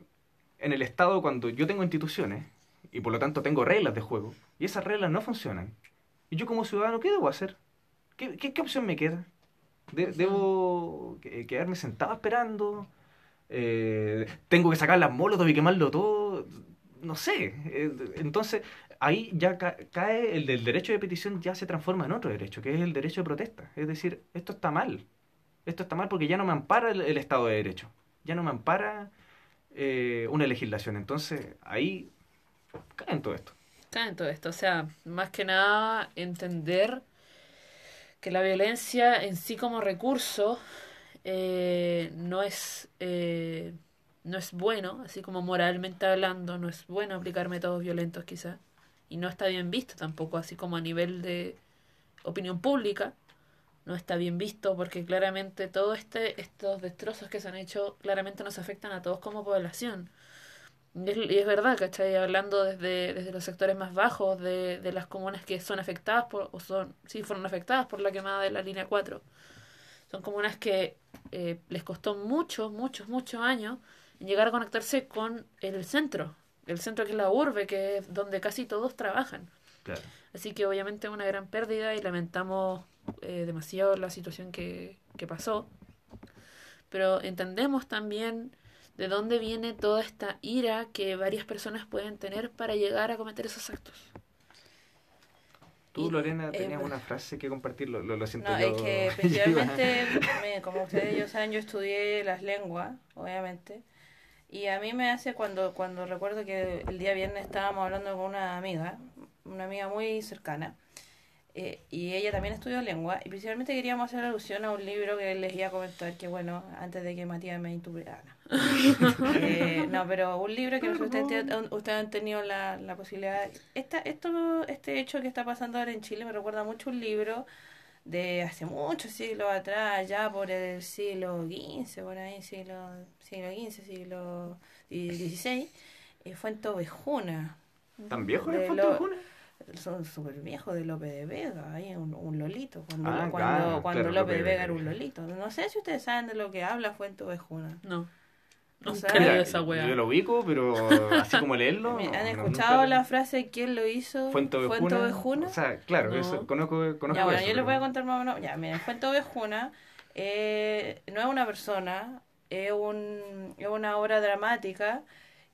en el Estado cuando yo tengo instituciones y por lo tanto tengo reglas de juego y esas reglas no funcionan, y yo como ciudadano, ¿qué debo hacer? ¿Qué, qué, qué opción me queda? De- ¿Debo que- quedarme sentado esperando? Eh, ¿Tengo que sacar las molotov y quemarlo todo? No sé. Eh, Entonces, ahí ya ca- cae el del derecho de petición, ya se transforma en otro derecho, que es el derecho de protesta. Es decir, esto está mal. Esto está mal porque ya no me ampara el, Estado de Derecho. Ya no me ampara eh, una legislación. Entonces, ahí cae en todo esto. Cae en todo esto. O sea, más que nada entender que la violencia en sí como recurso eh, no es eh, no es bueno, así como moralmente hablando, no es bueno aplicar métodos violentos quizá. Y no está bien visto tampoco, así como a nivel de opinión pública. No está bien visto porque claramente todos este, estos destrozos que se han hecho claramente nos afectan a todos como población. Y es, y es verdad, ¿cachai? Hablando desde, desde los sectores más bajos de, de las comunas que son afectadas por, o son, sí, fueron afectadas por la quemada de la línea 4. Son comunas que eh, les costó muchos, muchos, muchos años llegar a conectarse con el centro. El centro que es la urbe, que es donde casi todos trabajan. Claro. Así que obviamente es una gran pérdida y lamentamos eh, demasiado la situación que, que pasó. Pero entendemos también de dónde viene toda esta ira que varias personas pueden tener para llegar a cometer esos actos. Tú, Lorena, eh, tenías pues- una frase que compartir, lo, lo, lo siento No, yo. es que especialmente, me- como ustedes ya saben, yo estudié las lenguas, obviamente, y a mí me hace cuando, cuando recuerdo que el día viernes estábamos hablando con una amiga, una amiga muy cercana, eh, y ella también estudió lengua, y principalmente queríamos hacer alusión a un libro que les iba a comentar, que bueno, antes de que Matías me intubiera. Eh, no, pero un libro que ustedes, ustedes han tenido la, la posibilidad. Esta, esto, este hecho que está pasando ahora en Chile me recuerda mucho un libro de hace muchos siglos atrás, ya por el siglo XV, por ahí, siglo, siglo XV, siglo XVI, eh, fue en Tobejuna. ¿Tan viejo lo- Fuente son súper viejos de López de Vega, ahí un, un lolito, cuando, Ah, cuando, claro, cuando claro, López de Lope de Vega Vega. era un lolito. No sé si ustedes saben de lo que habla Fuente Ovejuna. No. O No sea, creo Mira, esa wea. yo lo ubico, pero así como leerlo. ¿Han no, escuchado nunca- la frase ¿quién lo hizo? Fuente Ovejuna. Ovejuna. O sea, claro, No. eso, conozco, conozco Ya, bueno, eso, yo les voy a contar más o menos. Ya, miren, Fuente Ovejuna eh, no es una persona, es, un, es una obra dramática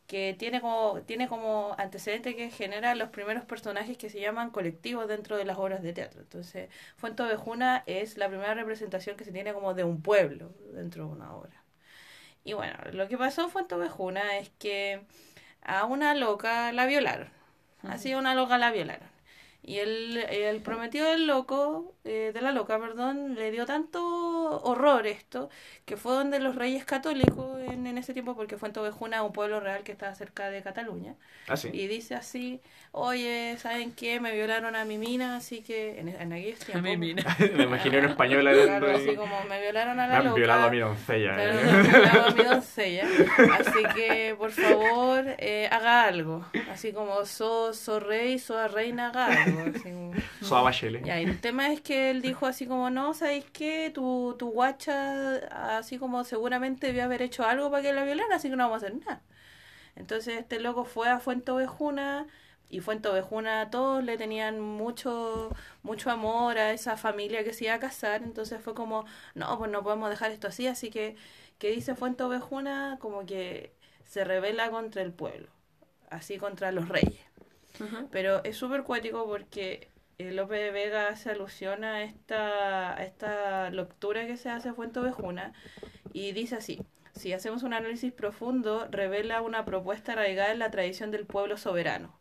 que tiene como, tiene como antecedente que genera los primeros personajes que se llaman colectivos dentro de las obras de teatro. Entonces, Fuente Ovejuna es la primera representación que se tiene como de un pueblo dentro de una obra. Y bueno, lo que pasó en Fuente Ovejuna es que a una loca la violaron. Así a una loca la violaron. Y el, el prometido del loco, eh, de la loca, perdón, le dio tanto horror esto, que fue donde los reyes católicos en, en ese tiempo, porque Fuente Ovejuna es un pueblo real que está cerca de Cataluña, Ah, sí. y dice así, oye, ¿saben qué? Me violaron a mi mina, así que en, en aquellos A tiempos... mí, mina. Me imaginé una española Claro, hablando así como me violaron a Me la han loca. violado a mi doncella. Eh. me han violado a mi doncella. Así que, por favor, eh, haga algo. Así como, sos so rey, sos reina, haga algo. Como-. Ya, el tema es que él dijo así como, no, ¿sabéis qué? Tu, tu guacha, así como seguramente debió haber hecho algo para que la violara, así que no vamos a hacer nada. Entonces este loco fue a Fuente Ovejuna y Fuente Ovejuna todos le tenían mucho, mucho amor a esa familia que se iba a casar, entonces fue como, no, pues no podemos dejar esto así, así que, que dice Fuente Ovejuna como que se revela contra el pueblo, así contra los reyes. Pero es súper cuático porque eh, López de Vega hace alusión a esta, a esta lectura que se hace a Fuente Ovejuna y dice así. Si hacemos un análisis profundo, revela una propuesta arraigada en la tradición del pueblo soberano,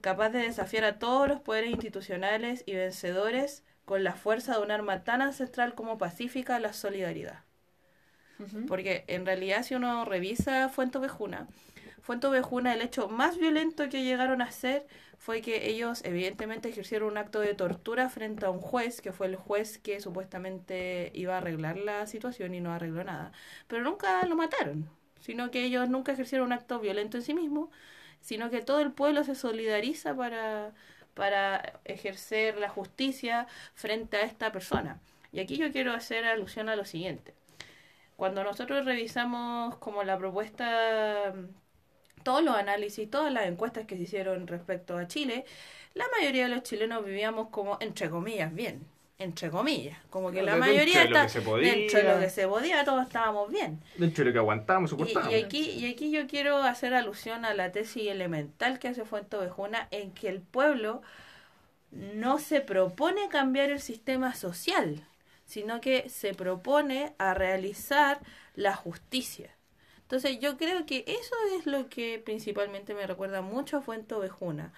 capaz de desafiar a todos los poderes institucionales y vencedores con la fuerza de un arma tan ancestral como pacífica, la solidaridad. Porque en realidad si uno revisa Fuente Ovejuna, Fuente Ovejuna el hecho más violento que llegaron a hacer fue que ellos evidentemente ejercieron un acto de tortura frente a un juez, que fue el juez que supuestamente iba a arreglar la situación y no arregló nada. Pero nunca lo mataron, sino que ellos nunca ejercieron un acto violento en sí mismo, sino que todo el pueblo se solidariza para, para ejercer la justicia frente a esta persona. Y aquí yo quiero hacer alusión a lo siguiente cuando nosotros revisamos como la propuesta, todos los análisis, todas las encuestas que se hicieron respecto a Chile, la mayoría de los chilenos vivíamos como, entre comillas, bien, entre comillas, como que la Dentro mayoría de lo está que se podía. dentro de lo que se podía, todos estábamos bien. Dentro de lo que aguantamos, Y, soportamos. y aquí, y aquí yo quiero hacer alusión a la tesis elemental que hace Fuente Ovejuna en que el pueblo no se propone cambiar el sistema social, sino que se propone a realizar la justicia. Entonces yo creo que eso es lo que principalmente me recuerda mucho a Fuente Ovejuna,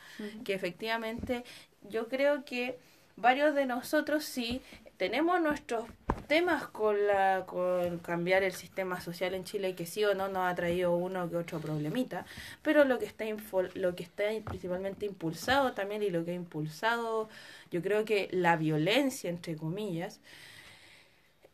que efectivamente yo creo que varios de nosotros sí tenemos nuestros temas con la con cambiar el sistema social en Chile y que sí o no nos ha traído uno que otro problemita, pero lo que está info- lo que está principalmente impulsado también y lo que ha impulsado yo creo que la violencia entre comillas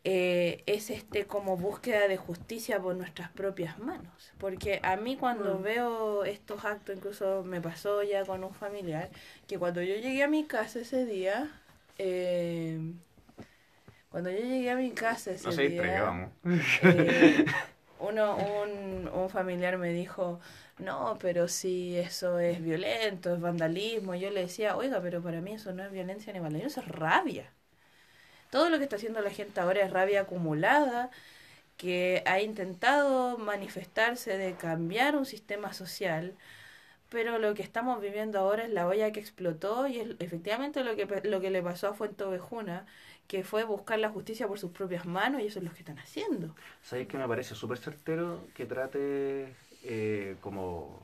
eh, es este como búsqueda de justicia por nuestras propias manos. Porque a mí cuando Mm. veo estos actos, incluso me pasó ya con un familiar, que cuando yo llegué a mi casa ese día, eh, cuando yo llegué a mi casa ese No día, eh, uno, un, un familiar me dijo, no, pero si eso es violento, es vandalismo. Yo le decía, oiga, pero para mí eso no es violencia ni vandalismo, eso es rabia. Todo lo que está haciendo la gente ahora es rabia acumulada, que ha intentado manifestarse de cambiar un sistema social, pero lo que estamos viviendo ahora es la olla que explotó y es efectivamente lo que, lo que le pasó a Fuente Ovejuna, que fue buscar la justicia por sus propias manos y eso es lo que están haciendo. ¿Sabes que me parece súper certero que trate eh, como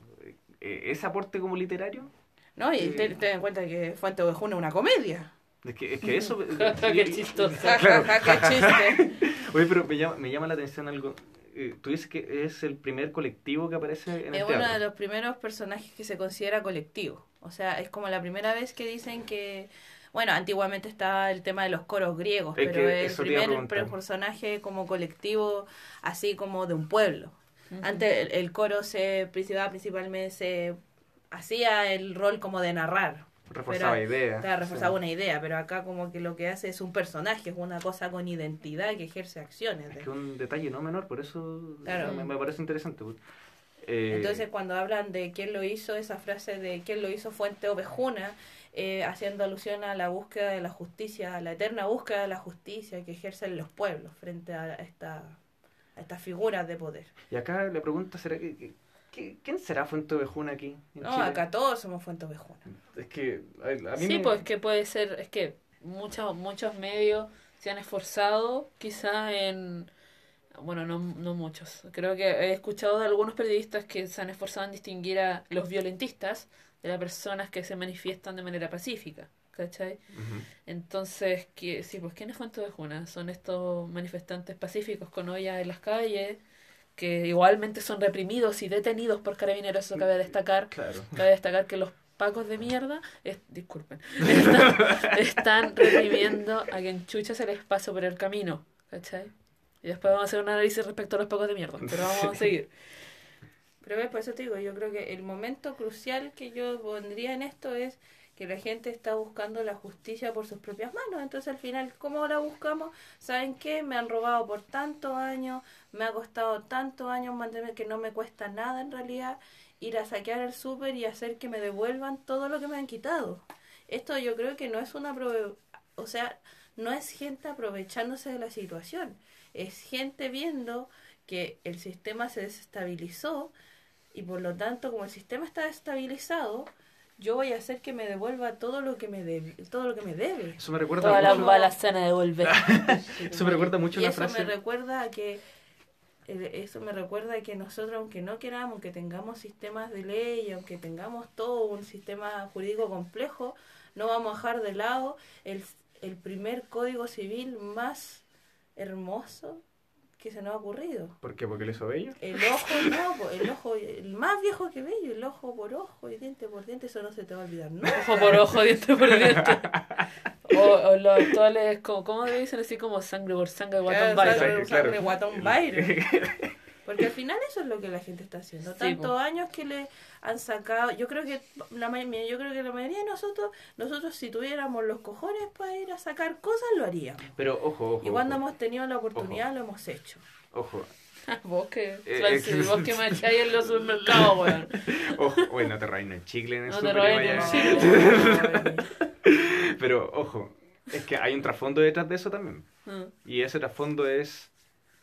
eh, ese aporte como literario? ¿No? Y ten, ten en cuenta que Fuente Ovejuna es una comedia. Es que, es que eso... Qué chistoso. Ja, qué chiste. Oye, pero me llama, me llama la atención algo. Eh, Tú dices que es el primer colectivo que aparece en Es el uno teatro. de los primeros personajes que se considera colectivo. O sea, es como la primera vez que dicen que... Bueno, antiguamente estaba el tema de los coros griegos, Es pero el primer personaje como colectivo, así como de un pueblo. Antes el, el coro se principal, principalmente se hacía el rol como de narrar, Reforzaba Pero, ideas. Claro, reforzaba sí. una idea, pero acá como que lo que hace es un personaje, es una cosa con identidad que ejerce acciones. Es que un detalle no menor, por eso Claro. me, me parece interesante. pues. Eh, Entonces cuando hablan de quién lo hizo, esa frase de quién lo hizo Fuente Ovejuna, eh, haciendo alusión a la búsqueda de la justicia, a la eterna búsqueda de la justicia que ejercen los pueblos frente a, esta, a estas figuras de poder. Y acá la pregunta será que- ¿quién será Fuente Ovejuna aquí en No, Chile? acá todos somos Fuente Ovejuna. Es que a, a mí Sí, me- pues que puede ser, es que muchos muchos medios se han esforzado quizá en, bueno, no, no muchos, creo que he escuchado de algunos periodistas que se han esforzado en distinguir a los violentistas de las personas que se manifiestan de manera pacífica, ¿cachai? Entonces, que, sí, pues ¿quién es Fuente Ovejuna? Son estos manifestantes pacíficos con ollas en las calles, que igualmente son reprimidos y detenidos por carabineros, eso cabe destacar. Claro. Cabe destacar que los pacos de mierda, es- disculpen, están, están reprimiendo a quien chucha se les pasó por el camino, ¿cachai? Y después vamos a hacer un análisis respecto a los pacos de mierda, pero vamos a seguir. Pero ves, por eso te digo, yo creo que el momento crucial que yo pondría en esto es que la gente está buscando la justicia por sus propias manos. Entonces al final, ¿cómo la buscamos? ¿Saben qué? Me han robado por tantos años, me ha costado tantos años mantener que no me cuesta nada en realidad ir a saquear el súper y hacer que me devuelvan todo lo que me han quitado. Esto yo creo que no es una... O sea, no es gente aprovechándose de la situación. Es gente viendo que el sistema se desestabilizó y por lo tanto como el sistema está desestabilizado yo voy a hacer que me devuelva todo lo que me debe todo lo que me debe Eso me recuerda Todas las mucho, balas se van a devolver. eso me recuerda mucho y una eso frase. me recuerda a que eh, eso me recuerda a que nosotros aunque no queramos aunque tengamos sistemas de ley aunque tengamos todo un sistema jurídico complejo no vamos a dejar de lado el, el primer código civil más hermoso que se nos ha ocurrido ¿Por qué? ¿Porque le hizo bello? El ojo, no, el ojo, el más viejo que bello, el ojo por ojo y diente por diente, eso no se te va a olvidar nunca. Ojo por ojo, diente por diente. O, o los actuales, como, ¿cómo dicen así como sangre por sangre, guatón Claro, baile? sangre, Claro. sangre, guatón baile. Porque al final eso es lo que la gente está haciendo. Sí, Tantos po. años que le han sacado, yo creo que la yo creo que la mayoría de nosotros, nosotros si tuviéramos los cojones para ir a sacar cosas lo haríamos. Pero ojo, ojo. Y cuando ojo, hemos tenido la oportunidad lo hemos hecho. ojo, Vos que, Eh, Francis, eh, vos que en los supermercados, weón. ojo. Bueno, no te reines el chicle en el No te reines el chicle. Pero ojo, es que hay un trasfondo detrás de eso también. Ah, Y ese trasfondo es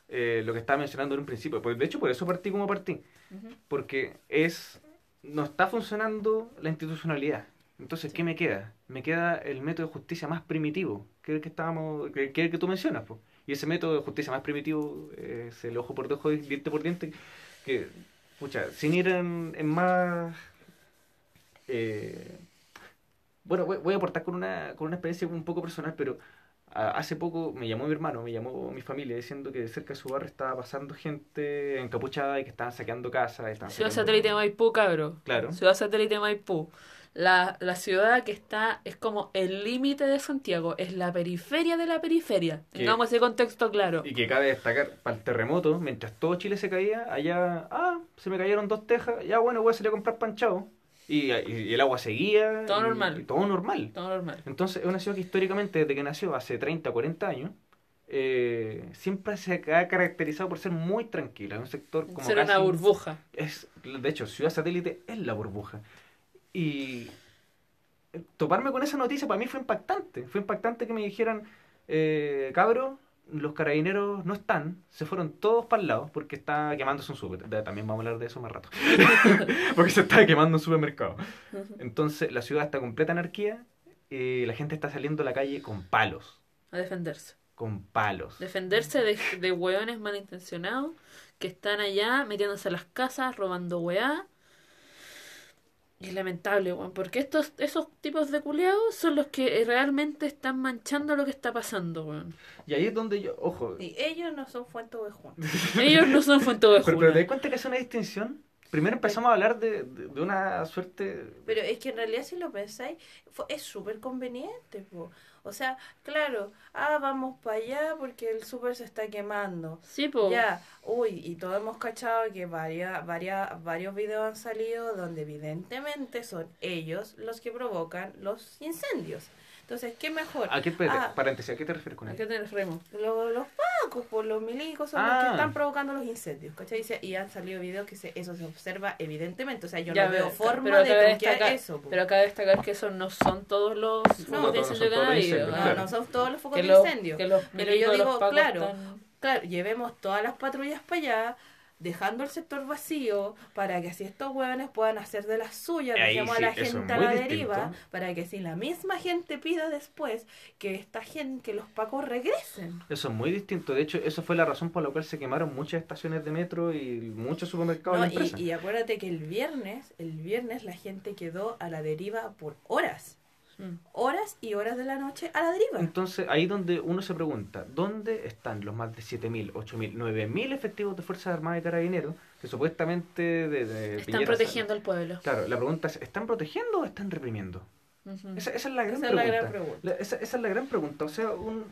eh, lo que estaba mencionando en un principio. Pues, de hecho, por eso partí como partí. Porque es no está funcionando la institucionalidad. Entonces, ¿qué me queda? Me queda el método de justicia más primitivo, que es el que estábamos, que, que es el que tú mencionas, pues. Y ese método de justicia más primitivo es el ojo por ojo, diente por diente, que, pucha, sin ir en, en más... eh, bueno, voy, voy a aportar con una, con una experiencia un poco personal, pero hace poco me llamó mi hermano, me llamó mi familia diciendo que cerca de su barrio estaba pasando gente encapuchada y que estaban saqueando casas. estaban Ciudad saqueando- satélite de Maipú, cabro. Claro. Ciudad satélite de Maipú. La, la ciudad que está, es como el límite de Santiago, es la periferia de la periferia. Tengamos ese contexto claro. Y que cabe destacar, para el terremoto, mientras todo Chile se caía, allá, ah, se me cayeron dos tejas, ya bueno, voy a salir a comprar panchado. Y, y el agua seguía. Todo y- normal. y todo normal. Todo normal. Entonces, es una ciudad que históricamente, desde que nació, hace 30, 40 años, eh, siempre se ha caracterizado por ser muy tranquila. Un sector como Ser una casi- burbuja. es, de hecho, Ciudad Satélite es la burbuja. Y toparme con esa noticia para mí fue impactante. Fue impactante que me dijeran, eh, cabro, los carabineros no están, se fueron todos para el lado porque está quemándose un. De- También vamos a hablar de eso más rato. porque se está quemando un supermercado. Entonces, la ciudad está completa anarquía y la gente está saliendo a la calle con palos. A defenderse. Con palos. Defenderse de, de hueones malintencionados que están allá metiéndose a las casas, robando weá. Y es lamentable, weón, porque estos, esos tipos de culeados son los que realmente están manchando lo que está pasando, weón. Y ahí es donde yo, ojo, Y ellos no son fuentes de Juan. Ellos no son fuente de pero, pero te das cuenta que es una distinción. Primero empezamos a hablar de, de- de una suerte. Pero es que en realidad si lo pensáis, fue- es súper conveniente. po. O sea, claro, ah, vamos para allá porque el súper se está quemando. Sí, pues. Ya, uy, y todos hemos cachado que varias, varias, varios videos han salido donde evidentemente son ellos los que provocan los incendios. Entonces, ¿qué mejor? ¿A qué, Ah. paréntesis, ¿a qué te refieres con ¿A eso? qué te referimos? Lo- los pacos, por los milicos son los Ah. que están provocando los incendios, ¿cachai? Y han salido videos que se, eso se observa evidentemente, o sea, yo Ya, no veo pero- forma pero de destacar- eso. po. Pero acaba de destacar que esos no son todos los No, focos de no incendio que todos han los habido. incendios, ¿ah? No, claro. no son todos los focos Que de los, incendio. que los Pero yo los digo, claro, están- Claro, llevemos todas las patrullas para allá, dejando el sector vacío, para que así estos hueones puedan hacer de las suyas, dejemos sí, a la gente a la distinto. deriva, para que si la misma gente pida después que esta gente, que los pacos regresen. Eso es muy distinto. De hecho, eso fue la razón por la cual se quemaron muchas estaciones de metro y muchos supermercados No, y, y acuérdate que el viernes, el viernes la gente quedó a la deriva por horas. Horas y horas de la noche a la deriva. Entonces, ahí donde uno se pregunta, ¿dónde están los más de 7.000, 8.000, 9.000 efectivos de Fuerzas Armadas y Carabineros que supuestamente de, de Están Piñera protegiendo al pueblo. Claro, la pregunta es, ¿están protegiendo o están reprimiendo? Esa, esa es la gran Esa es la pregunta. gran pregunta. La- esa, esa es la gran pregunta. O sea, un,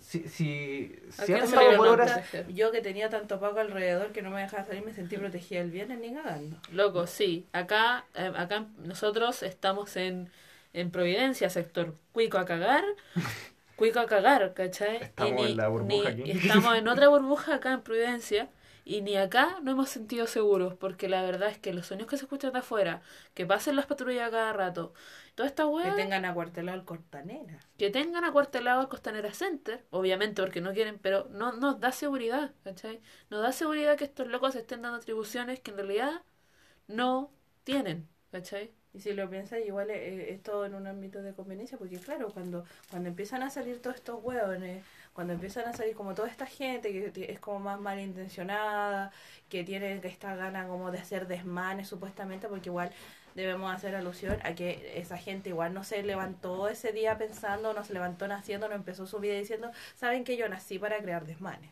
si, si, ¿A si han estado por pregunta? horas... Yo que tenía tanto paco alrededor que no me dejaba salir, me sentí protegida el viernes ni cagando. Loco, sí. Acá, eh, acá nosotros estamos en, en Providencia, sector cuico a cagar. Cuico a cagar, ¿cachai? Estamos en la burbuja ni- aquí. Estamos en otra burbuja acá en Providencia. Y ni acá no hemos sentido seguros, porque la verdad es que los sonidos que se escuchan de afuera, que pasen las patrullas cada rato, toda esta Que weá, tengan acuartelado el cortanera. que tengan acuartelado al Costanera Center, obviamente porque no quieren, pero no nos da seguridad, ¿cachai? Nos da seguridad que estos locos estén dando atribuciones que en realidad no tienen, ¿cachai? Y si lo piensas, igual es, es todo en un ámbito de conveniencia, porque claro, cuando, cuando empiezan a salir todos estos hueones, cuando empiezan a salir como toda esta gente que es como más malintencionada, que tiene esta gana como de hacer desmanes supuestamente, porque igual debemos hacer alusión a que esa gente igual no se levantó ese día pensando, no se levantó naciendo, no empezó su vida diciendo, saben que yo nací para crear desmanes.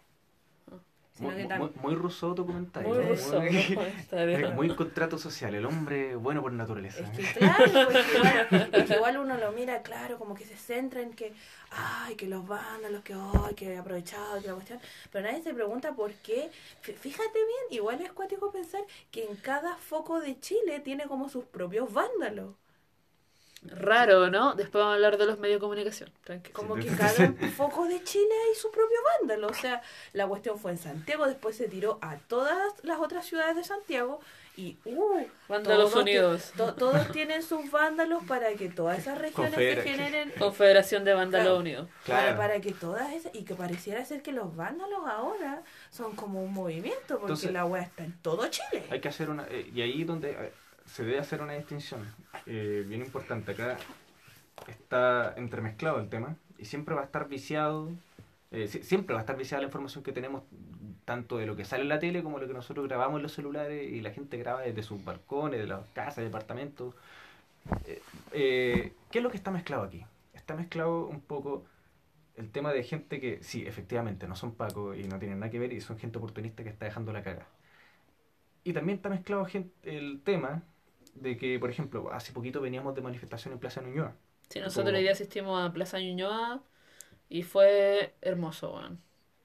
Sino Muy, que muy, muy Rousseau tu comentario. Muy Muy- ruso, muy, contrato social, el hombre bueno por naturaleza. Es que claro, porque igual, es que igual uno lo mira, claro, como que se centra en que, ay, que los vándalos, que, ay, que aprovechado, que la cuestión, pero nadie se pregunta por qué. Fí- Fíjate bien, igual es cuático pensar que en cada foco de Chile tiene como sus propios vándalos. Raro, ¿no? Después vamos a hablar de los medios de comunicación. Tranquilo. Como que cada foco de Chile hay su propio vándalo. O sea, la cuestión fue en Santiago, después se tiró a todas las otras ciudades de Santiago y, uh, Vándalos todos Unidos. to- todos tienen sus vándalos para que todas esas regiones se Confedera- generen Confederación de Vándalos Claro. Unidos. Para, Claro. para que todas esas, y que pareciera ser que los vándalos ahora son como un movimiento, porque Entonces- la weá está en todo Chile. Hay que hacer una. eh, y ahí donde eh, se debe hacer una distinción eh, bien importante. Acá está entremezclado el tema y siempre va a estar viciado. eh, si- siempre va a estar viciada la información que tenemos, tanto de lo que sale en la tele como lo que nosotros grabamos en los celulares y la gente graba desde sus balcones, de las casas, departamentos. Eh, eh, ¿Qué es lo que está mezclado aquí? Está mezclado un poco el tema de gente que, sí, efectivamente, no son pacos y no tienen nada que ver y son gente oportunista que está dejando la caga. Y también está mezclado el tema de que, por ejemplo, hace poquito veníamos de manifestación en Plaza Ñuñoa. Sí, nosotros Como- hoy día asistimos a Plaza Ñuñoa y fue hermoso, weón.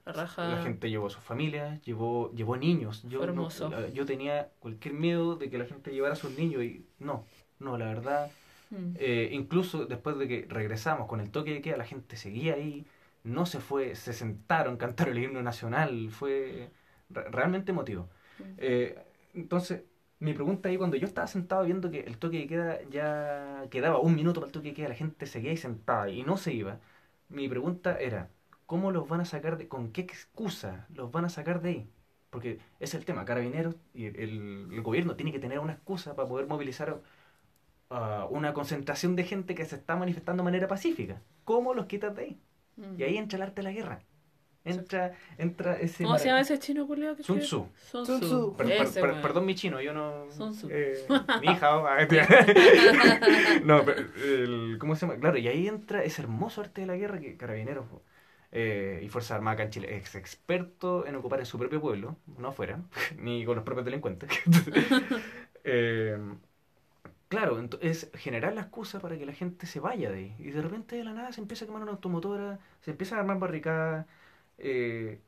La raja. La gente llevó a sus familias, llevó, llevó niños. Yo, Fue hermoso. yo tenía cualquier miedo de que la gente llevara a sus niños y no, no, la verdad. Mm. eh, incluso después de que regresamos con el toque de queda, la gente seguía ahí, no se fue, se sentaron, cantaron el himno nacional, fue re- realmente emotivo. Mm. Eh, entonces, mi pregunta ahí, cuando yo estaba sentado viendo que el toque de queda ya quedaba un minuto para el toque de queda, la gente seguía ahí sentada y no se iba, mi pregunta era, ¿cómo los van a sacar de, con qué excusa los van a sacar de ahí? Porque ese es el tema, carabineros y el, el gobierno tiene que tener una excusa para poder movilizar a una concentración de gente que se está manifestando de manera pacífica. ¿Cómo los quitas de ahí? Mm. Y ahí entra el arte de la guerra. Entra, entra ese... ¿Cómo se llama ese chino culiao que Sun? Tzu. Sun Sun Tzu. Tzu. Per- per- Ese, per- weón. perdón mi chino, yo no... Sun Tzu. eh, mi hija... oh, ah, no, pero el- ¿cómo se llama? Claro, y ahí entra ese hermoso arte de la guerra que Carabineros eh, y Fuerza Armada acá en Chile es experto en ocupar en su propio pueblo, no afuera, ni con los propios delincuentes. Eh, Claro, es generar la excusa para que la gente se vaya de ahí. Y de repente de la nada se empieza a quemar una automotora, se empiezan a armar barricadas. Eh,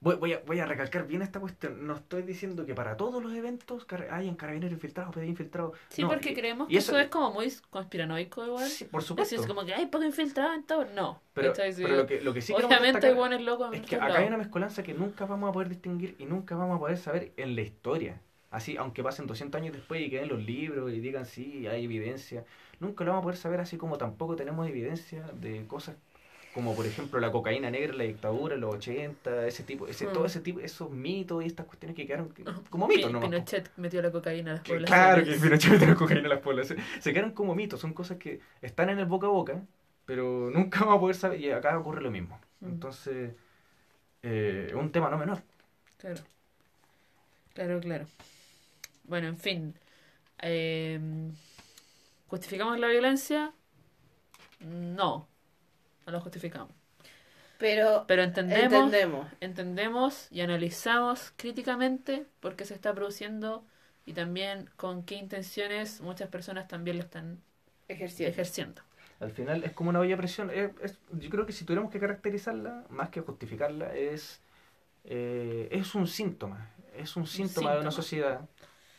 voy, voy a, voy a recalcar bien esta cuestión. No estoy diciendo que para todos los eventos hayan carabineros infiltrados, PD infiltrados. Sí, No, porque y- creemos y que eso, es como muy conspiranoico igual. Sí, por Es supuesto. es como que hay poco infiltrado en todo. No. Pero, pero lo que, lo que sí Obviamente buenos locos en es que acá hay una mezcolanza que nunca vamos a poder distinguir y nunca vamos a poder saber en la historia. Así, aunque pasen 200 años después y queden los libros y digan sí, hay evidencia, nunca lo vamos a poder saber así como tampoco tenemos evidencia de cosas como por ejemplo la cocaína negra en la dictadura, en los 80, ese tipo, ese, Mm. todo ese tipo, esos mitos y estas cuestiones que quedaron como mitos po. Pinochet metió la cocaína a las poblaciones. Claro que Pinochet metió la cocaína a las poblaciones. Se quedaron como mitos, son cosas que están en el boca a boca, pero nunca vamos a poder saber, y acá ocurre lo mismo. Mm. Entonces, eh, es un tema no menor. Claro. Claro, claro. Bueno, en fin. Eh, ¿Justificamos la violencia? No. No la justificamos. Pero Pero entendemos, entendemos. entendemos y analizamos críticamente por qué se está produciendo y también con qué intenciones muchas personas también lo están Ejerciendo. ejerciendo. Al final es como una olla a presión. Es- es- yo creo que si tuviéramos que caracterizarla, más que justificarla, es, eh, es un síntoma. Es un síntoma de una sociedad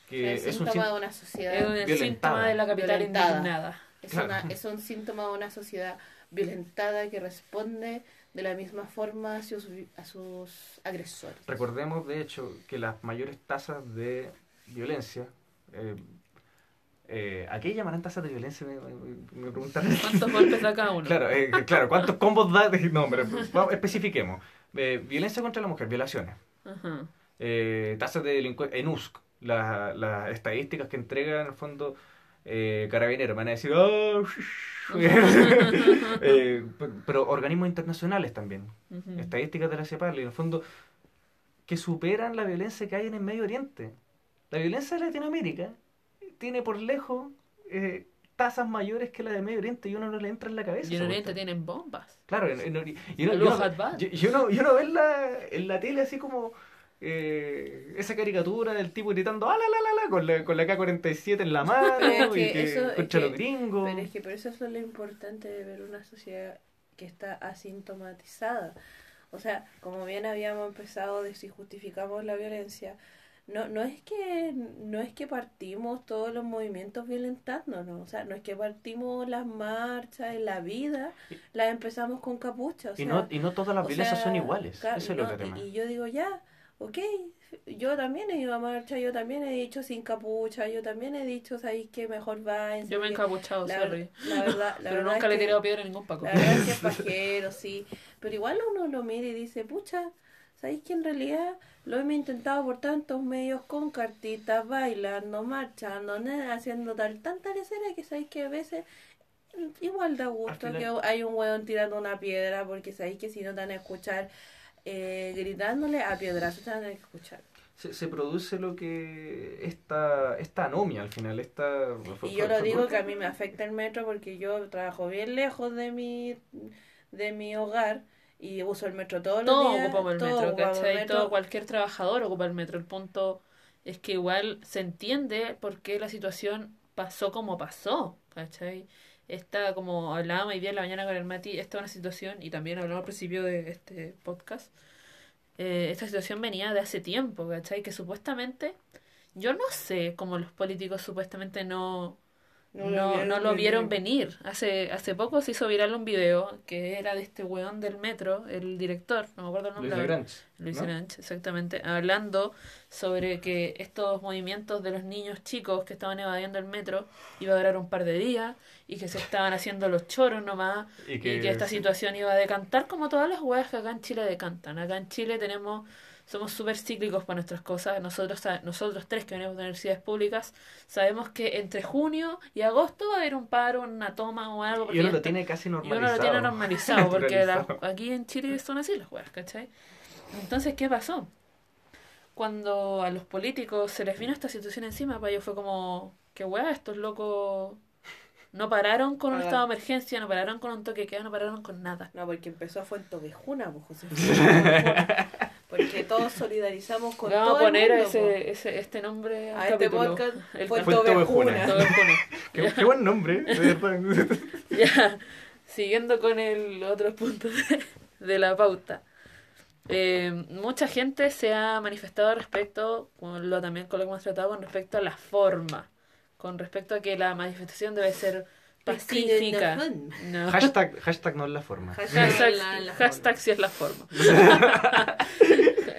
que es es un síntoma de una Es sociedad. un Violentada. síntoma de la capital indignada. Es, Claro. una, es un síntoma de una sociedad violentada que responde de la misma forma a sus, a sus agresores. Recordemos, de hecho, que las mayores tasas de violencia. Eh, eh, ¿A qué llamarán tasas de violencia? Me, me- me preguntaron. ¿Cuántos golpes da cada uno? Claro, eh, claro, ¿cuántos combos da? No, hombre, vamos, especifiquemos. Eh, violencia contra la mujer, violaciones. Eh, tasas de delincuencia en USC, la- las estadísticas que entrega en el fondo eh, Carabineros, van a decir, "Ah, eh, pero, organismos internacionales también, estadísticas de la CEPAL, y en el fondo que superan la violencia que hay en el Medio Oriente. La violencia de Latinoamérica tiene por lejos eh, tasas mayores que la del Medio Oriente y uno no le entra en la cabeza. Y en Oriente tienen bombas. Claro, y uno, y ve en la, en la tele así como eh, esa caricatura del tipo gritando ¡Ah, la, la, la, la! con la, con la K-47 en la mano Pero es que y que eso- es que- gringos. Pero es que por eso eso es lo importante de ver una sociedad que está asintomatizada. O sea, como bien habíamos empezado de si justificamos la violencia, no, no es que no es que partimos todos los movimientos violentándonos, o sea, no es que partimos las marchas en la vida, las empezamos con capucha, o y, no, y no todas las violencias sea, son iguales. Ese es no- otro tema. Y, y yo digo, ya, ok, yo también he ido a marcha, yo también he dicho sin capucha, yo también he dicho, ¿sabéis que mejor va? en Yo me he serio?". encapuchado, la, sorry. la verdad, la Pero verdad nunca es le he tirado piedra a ningún paco. La verdad es que es pajero, sí. Pero igual uno lo mira y dice, pucha, ¿sabéis que en realidad lo hemos intentado por tantos medios con cartitas, bailando, marchando, haciendo tal, tanta lecera que sabéis que a veces igual da gusto que hay un hueón tirando una piedra porque sabéis que si no te van a escuchar eh, gritándole a piedrazos te van a escuchar. Se, se produce lo que esta, esta anomia al final. Esta, Y yo lo digo que a mí me afecta el metro porque yo trabajo bien lejos de mi, de mi hogar y uso el metro todos los Todos días. ocupamos el todos metro, ocupamos el ¿cachai? metro. Todo, cualquier trabajador ocupa el metro. El punto es que igual se entiende por qué la situación pasó como pasó, ¿cachai? Esta, como hablábamos hoy día en la mañana con el Mati, esta es una situación, y también hablamos al principio de este podcast, eh, esta situación venía de hace tiempo, ¿cachai? Que supuestamente, yo no sé cómo los políticos supuestamente no, no, no lo vieron venir. Hace, hace poco se hizo viral un video que era de este weón del metro, el director, no me acuerdo el nombre. Luis. Lagrange, Luis ¿no? Exactamente, hablando sobre que estos movimientos de los niños chicos que estaban evadiendo el metro iba a durar un par de días y que se estaban haciendo los choros nomás Y y que, que, esta situación iba a decantar como todas las weas que acá en Chile decantan. Acá en Chile tenemos somos súper cíclicos para nuestras cosas. Nosotros, nosotros tres que venimos de universidades públicas sabemos que entre junio y agosto va a haber un paro, una toma o algo. y uno lo tiene casi y normalizado. uno lo tiene normalizado, porque la- aquí en Chile son así las weas, ¿cachai? Entonces, ¿qué pasó? Cuando a los políticos se les vino esta situación encima, para ellos fue como, qué wea, estos locos no pararon con un estado de emergencia, no pararon con un toque de queda, no pararon con nada. No, porque empezó fue en Tovejuna, pues José. Porque todos solidarizamos con vamos todo a poner el a mundo, po. ese, ese, este nombre al a este capítulo. podcast El el pone. Qué, qué buen nombre, de verdad. Ya, siguiendo con el otro punto de, de la pauta. Eh, mucha gente se ha manifestado respecto, con lo también con lo que hemos tratado, con respecto a la forma, con respecto a que la manifestación debe ser pacífica. No. Hashtag, hashtag no es la forma. Hashtag, La- la hashtag sí es la forma.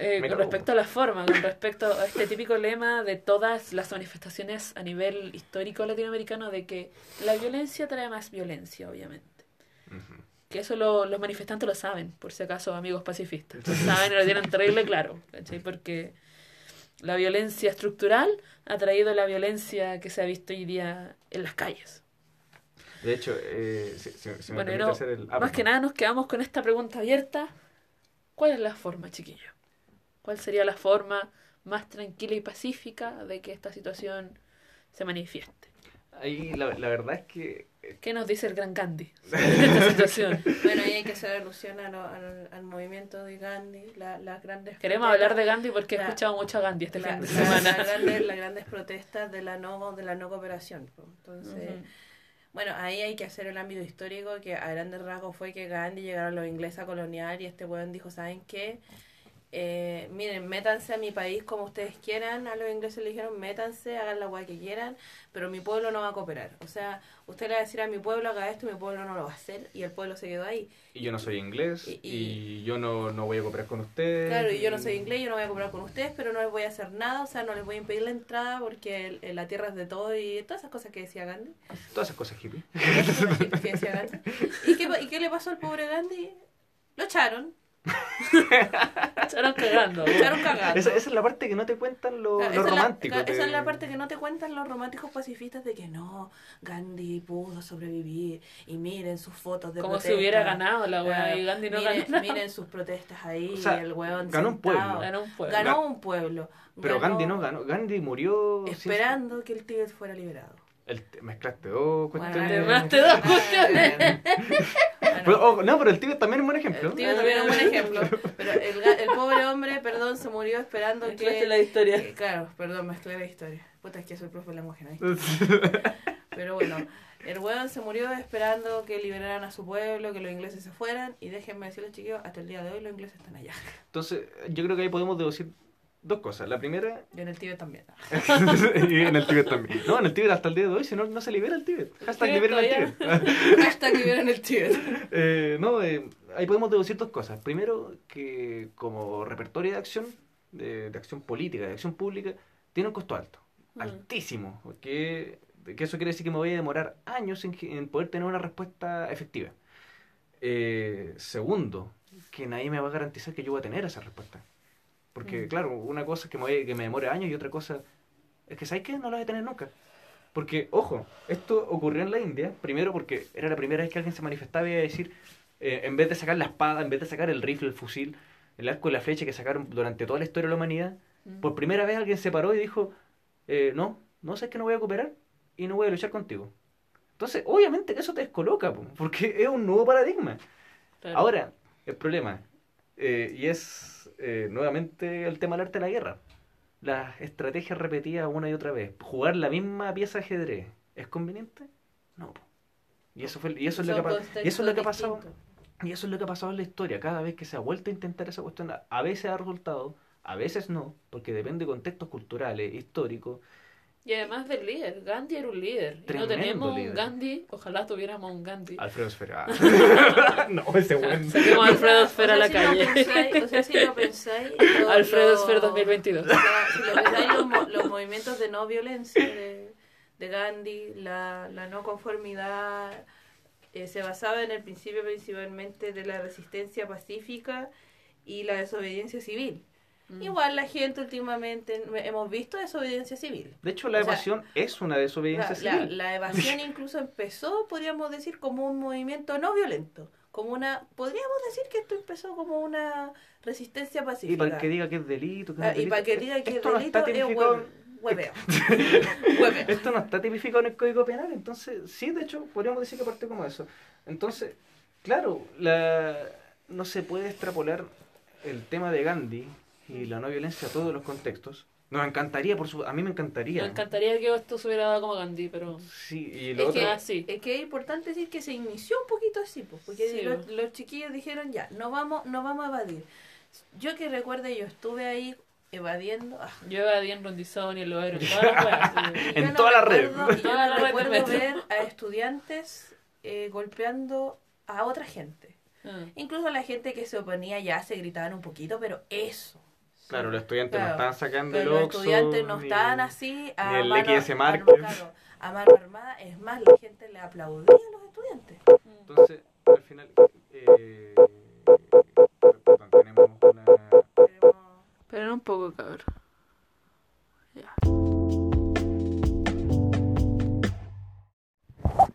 Eh, con respecto a la forma, con respecto a este típico lema de todas las manifestaciones a nivel histórico latinoamericano de que la violencia trae más violencia, obviamente. Que eso lo- los manifestantes lo saben, por si acaso, amigos pacifistas. Lo saben y lo tienen terrible claro, ¿cachai? Porque la violencia estructural ha traído la violencia que se ha visto hoy día en las calles. De hecho, eh, si, si- si me Bueno, y permite no, hacer el... ah, más que perdón. nada nos quedamos con esta pregunta abierta. ¿Cuál es la forma, chiquillo? ¿Cuál sería la forma más tranquila y pacífica de que esta situación se manifieste? Ahí la, la verdad es que... eh, ¿Qué nos dice el gran Gandhi sobre esta situación? Bueno, ahí hay que hacer alusión a lo- al, al movimiento de Gandhi, la- las grandes Queremos protestas- hablar de Gandhi porque he La- escuchado mucho a Gandhi este la- fin de semana. las grandes, las grandes protestas de la no de la no cooperación. po. Entonces, Ujú. Bueno, ahí hay que hacer el ámbito histórico que a grandes rasgos fue que Gandhi llegaron los ingleses a coloniar y este weón dijo, ¿saben qué? Eh, miren, métanse a mi país como ustedes quieran. A los ingleses le dijeron, métanse, hagan la guay que quieran, pero mi pueblo no va a cooperar. O sea, usted le va a decir a mi pueblo, haga esto, mi pueblo no lo va a hacer, y el pueblo se quedó ahí. Y yo no soy inglés, Y- y, y- yo no, no voy a cooperar con ustedes. Claro, y yo no soy inglés, yo no voy a cooperar con ustedes, pero no les voy a hacer nada, o sea, no les voy a impedir la entrada porque el- el- la tierra es de todo y todas esas cosas que decía Gandhi. Todas esas cosas hippie. Todas esas cosas que decía Gandhi. ¿Y qué, ¿Y qué le pasó al pobre Gandhi? Lo echaron, Echaron cagando. echaron cagando. Esa, esa es la parte que no te cuentan los Claro, los esa, es la, románticos. esa es la parte que no te cuentan los románticos pacifistas de que no, Gandhi pudo sobrevivir y miren sus fotos de Como si protesta. hubiera ganado la weá y Gandhi no miren, ganó. miren sus protestas ahí, O sea, el weón ganó un pueblo. Ganó un pueblo. Ganó un pueblo. Pero Ganó Gandhi no ganó. Gandhi murió. sin- Esperando que el Tíbet fuera liberado. El- mezclaste dos cuestiones. Además, te dos cuestiones. Bueno, Pero, oh, no, pero el Tíbet también es un buen ejemplo. el Tíbet también es un buen ejemplo. Pero el, el pobre hombre, perdón, se murió esperando Mezclaste que... la historia. que- Claro, perdón, mezclé la historia. Puta, es que soy profe de lenguaje, ¿no? Pero bueno, el weón se murió esperando que liberaran a su pueblo, que los ingleses se fueran. Y déjenme decirles, chiquillos, hasta el día de hoy los ingleses están allá. Entonces, yo creo que ahí podemos deducir dos cosas. La primera, Y en el Tíbet también. y en el Tíbet también. No, en el Tíbet hasta el día de hoy, si no, no se libera el Tíbet. Hashtag Tíbet liberen el. Tíbet. Hasta que liberen el Tíbet. Eh, no, eh, ahí podemos deducir dos cosas. Primero, que como repertorio de acción, de, de acción política, de acción pública, tiene un costo alto, Mm. altísimo. Que, que eso quiere decir que me voy a demorar años en, en poder tener una respuesta efectiva. Eh, segundo, que nadie me va a garantizar que yo voy a tener esa respuesta. Porque, Mm. claro, una cosa es que me, que me demore años y otra cosa es que, ¿sabes qué? No la voy a tener nunca. Porque, ojo, esto ocurrió en la India, primero porque era la primera vez que alguien se manifestaba y iba a decir, eh, en vez de sacar la espada, en vez de sacar el rifle, el fusil, el arco y la flecha que sacaron durante toda la historia de la humanidad, Mm. por primera vez alguien se paró y dijo, eh, no, no sé que no voy a cooperar y no voy a luchar contigo. Entonces, obviamente que eso te descoloca, po, porque es un nuevo paradigma. Claro. Ahora, el problema, eh, y es eh, nuevamente el tema del arte de la guerra. Las estrategias repetidas una y otra vez. Jugar la misma pieza de ajedrez. ¿Es conveniente? No. Y eso, fue, y eso, es, lo que, ha pa- y eso es lo que ha pasado. Y eso es lo que ha pasado en la historia. Cada vez que se ha vuelto a intentar esa cuestión, a- a veces ha resultado, a veces no, porque depende de contextos culturales, históricos. Y además del líder, Gandhi era un líder. Y no tenemos líder. un Gandhi, ojalá tuviéramos un Gandhi. Alfredo Esfera. no, ese buen. Alfredo O sea, Esfera a la si lo calle. pensáis- o sea, si lo pensáis... lo- Alfredo Esfera 2022. O sea, si lo pensáis, los, los movimientos de no violencia de, de Gandhi, la, la no conformidad, eh, se basaba en el principio principalmente de la resistencia pacífica y la desobediencia civil. Mm. Igual la gente últimamente hemos visto desobediencia civil. De hecho, la O sea, evasión es una desobediencia La, civil. la evasión incluso empezó, podríamos decir, como un movimiento no violento. Como una, podríamos decir que esto empezó como una resistencia Y pacífica. para que diga que es delito. Que Ah, es y delito. para que diga que Esto el no delito está es tipificado. hue- hueveo. Hueveo. Esto no está tipificado en el Código Penal, entonces sí, de hecho, podríamos decir que parte como eso. Entonces, claro, la, no se puede extrapolar el tema de Gandhi y la no violencia a todos los contextos. Nos encantaría, por su... a mí me encantaría. Me encantaría que esto se hubiera dado como Gandhi, pero... Sí, y lo Es otro... que, Ah, sí. es que es importante decir que se inició un poquito así, pues, porque Sí, los, pues. los chiquillos dijeron ya, no vamos, no vamos a evadir. Yo que recuerde, yo estuve ahí evadiendo. ah, Yo evadí en Rondizón y en Loero, en todas las sí. En yo no toda la red. recuerdo- Yo no recuerdo ver a estudiantes eh, golpeando a otra gente. Ah. Incluso la gente que se oponía ya se gritaban un poquito, pero eso. Claro, los estudiantes no estaban sacando Pero el los estudiantes no estaban así a ni el mano, XS a- Market. claro, a mano armada. Es más, la gente le aplaudía a los estudiantes. Entonces, al final... Eh... perdón, tenemos una... Esperen un poco, cabrón. Ya.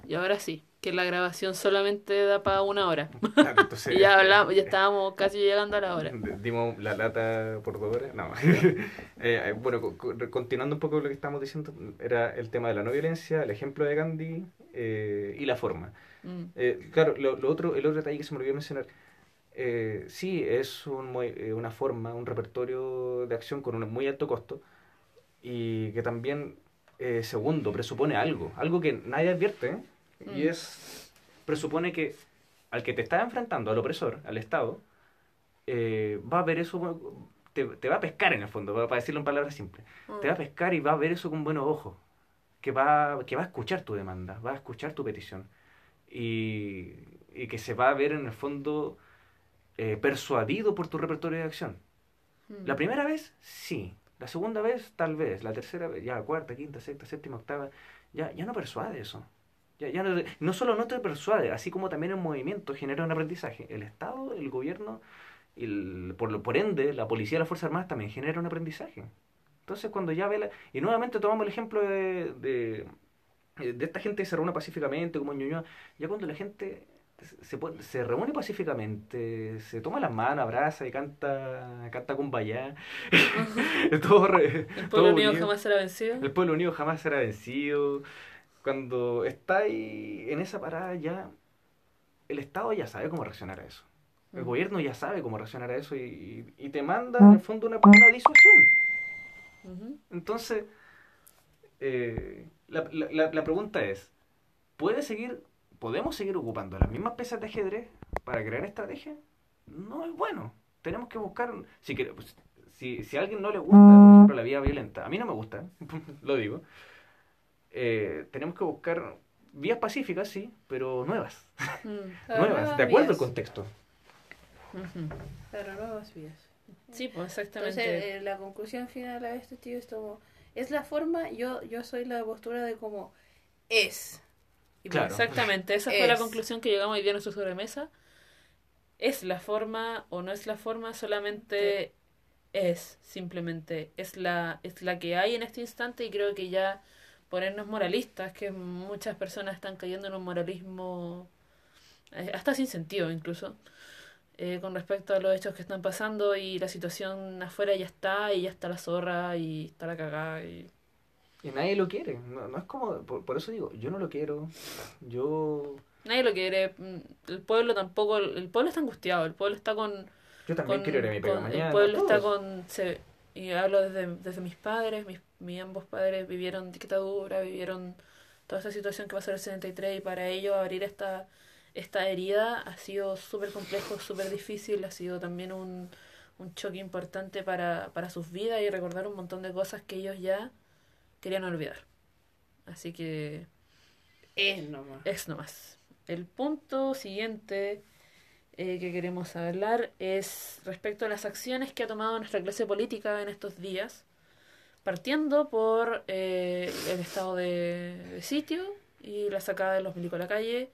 Y ahora sí, que la grabación solamente da para una hora. Claro, entonces, Y ya hablamos, ya estábamos casi llegando a la hora. Dimos la lata por dos horas. No. Eh, bueno, co- co- continuando un poco lo que estábamos diciendo, era el tema de la no violencia, el ejemplo de Gandhi eh, y la forma. Mm. Eh, claro, lo, lo otro, el otro detalle que se me olvidó mencionar, eh, sí, es un, eh, una forma, un repertorio de acción con un muy alto costo y que también, eh, segundo, presupone algo, algo que nadie advierte, y Mm. es, presupone que al que te estás enfrentando, al opresor, al Estado, eh, va a ver eso, te, te va a pescar en el fondo, para decirlo en palabras simples, te va a pescar y va a ver eso con buenos ojos, que va, que va a escuchar tu demanda, va a escuchar tu petición y, y que se va a ver en el fondo eh, persuadido por tu repertorio de acción. Mm. La primera vez, sí. La segunda vez, tal vez. La tercera vez, ya, cuarta, quinta, sexta, séptima, octava, ya, ya no persuade eso. Ya, ya no, no solo no te persuade, así como también el movimiento genera un aprendizaje. El Estado, el gobierno, y el- por, lo- por ende, la policía y las Fuerzas Armadas también genera un aprendizaje. Entonces, cuando ya ve la... Y nuevamente tomamos el ejemplo de, de, de esta gente que se reúne pacíficamente, como en Ñuñoa. Ya cuando la gente se, pone- se reúne pacíficamente, se toma las manos, abraza y canta, canta con bayá. todo, re- El todo pueblo unido unido. jamás será vencido. El pueblo unido jamás será vencido. Cuando está ahí en esa parada ya, el Estado ya sabe cómo reaccionar a eso. El Mm. gobierno ya sabe cómo reaccionar a eso y, te manda en el fondo una, una disuasión. Ujú. Entonces, eh, la, la- la- pregunta es, ¿puede seguir, ¿podemos seguir ocupando las mismas piezas de ajedrez para crear estrategia? No es bueno. Tenemos que buscar, si, pues, si, si a alguien no le gusta, por ejemplo, la vía violenta, a mí no me gusta, lo digo, eh, tenemos que buscar vías pacíficas, sí, pero nuevas, Mm. Nuevas, nuevas de acuerdo al vías. contexto. Ujú. Claro, nuevas vías. Sí, pues exactamente. Entonces, eh, la conclusión final a esto, tío, es como, es la forma, yo, yo soy la postura de como es. Y Claro. Exactamente, esa fue la conclusión que llegamos hoy día a nuestra sobremesa. Es la forma o no es la forma, solamente es, simplemente es la, es la que hay en este instante y creo que ya ponernos moralistas, que muchas personas están cayendo en un moralismo eh, hasta sin sentido incluso, eh, con respecto a los hechos que están pasando y la situación afuera ya está y ya está la zorra y está la cagada y... Y nadie lo quiere, no, no es como, por, por eso digo, yo no lo quiero, yo, Nadie lo quiere, mm, el pueblo tampoco, el pueblo está angustiado, el pueblo está con... yo también con- quiero ir a mi pega mañana. El pueblo está con... se- y hablo desde, desde mis padres, mis, mis ambos padres vivieron dictadura, vivieron toda esa situación que pasó en el 73 y para ellos abrir esta, esta herida ha sido súper complejo, súper difícil, ha sido también un, un choque importante para, para sus vidas y recordar un montón de cosas que ellos ya querían olvidar. Así que es nomás. es nomás. El punto siguiente eh, que queremos hablar es respecto a las acciones que ha tomado nuestra clase política en estos días, partiendo por eh, el estado de, de sitio y la sacada de los milicos a la calle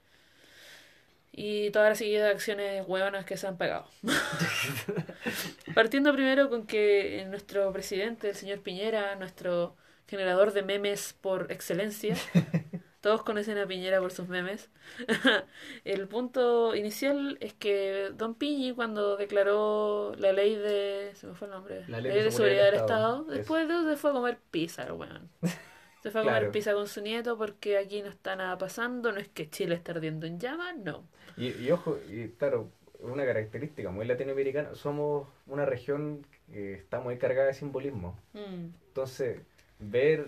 y toda la seguida de acciones hueonas que se han pegado. Partiendo primero con que nuestro presidente, el señor Piñera, nuestro generador de memes por excelencia, todos conocen a Piñera por sus memes. el punto inicial es que Don Piñi, cuando declaró la ley de. Se me fue el nombre. La ley de seguridad del Estado. Estado, después de eso se fue a comer pizza, el weón. Se fue a comer Claro. pizza con su nieto porque aquí no está nada pasando, no es que Chile está ardiendo en llamas, no. Y, y ojo, y claro, una característica muy latinoamericana, somos una región eh, está muy cargada de simbolismo. Mm. Entonces, ver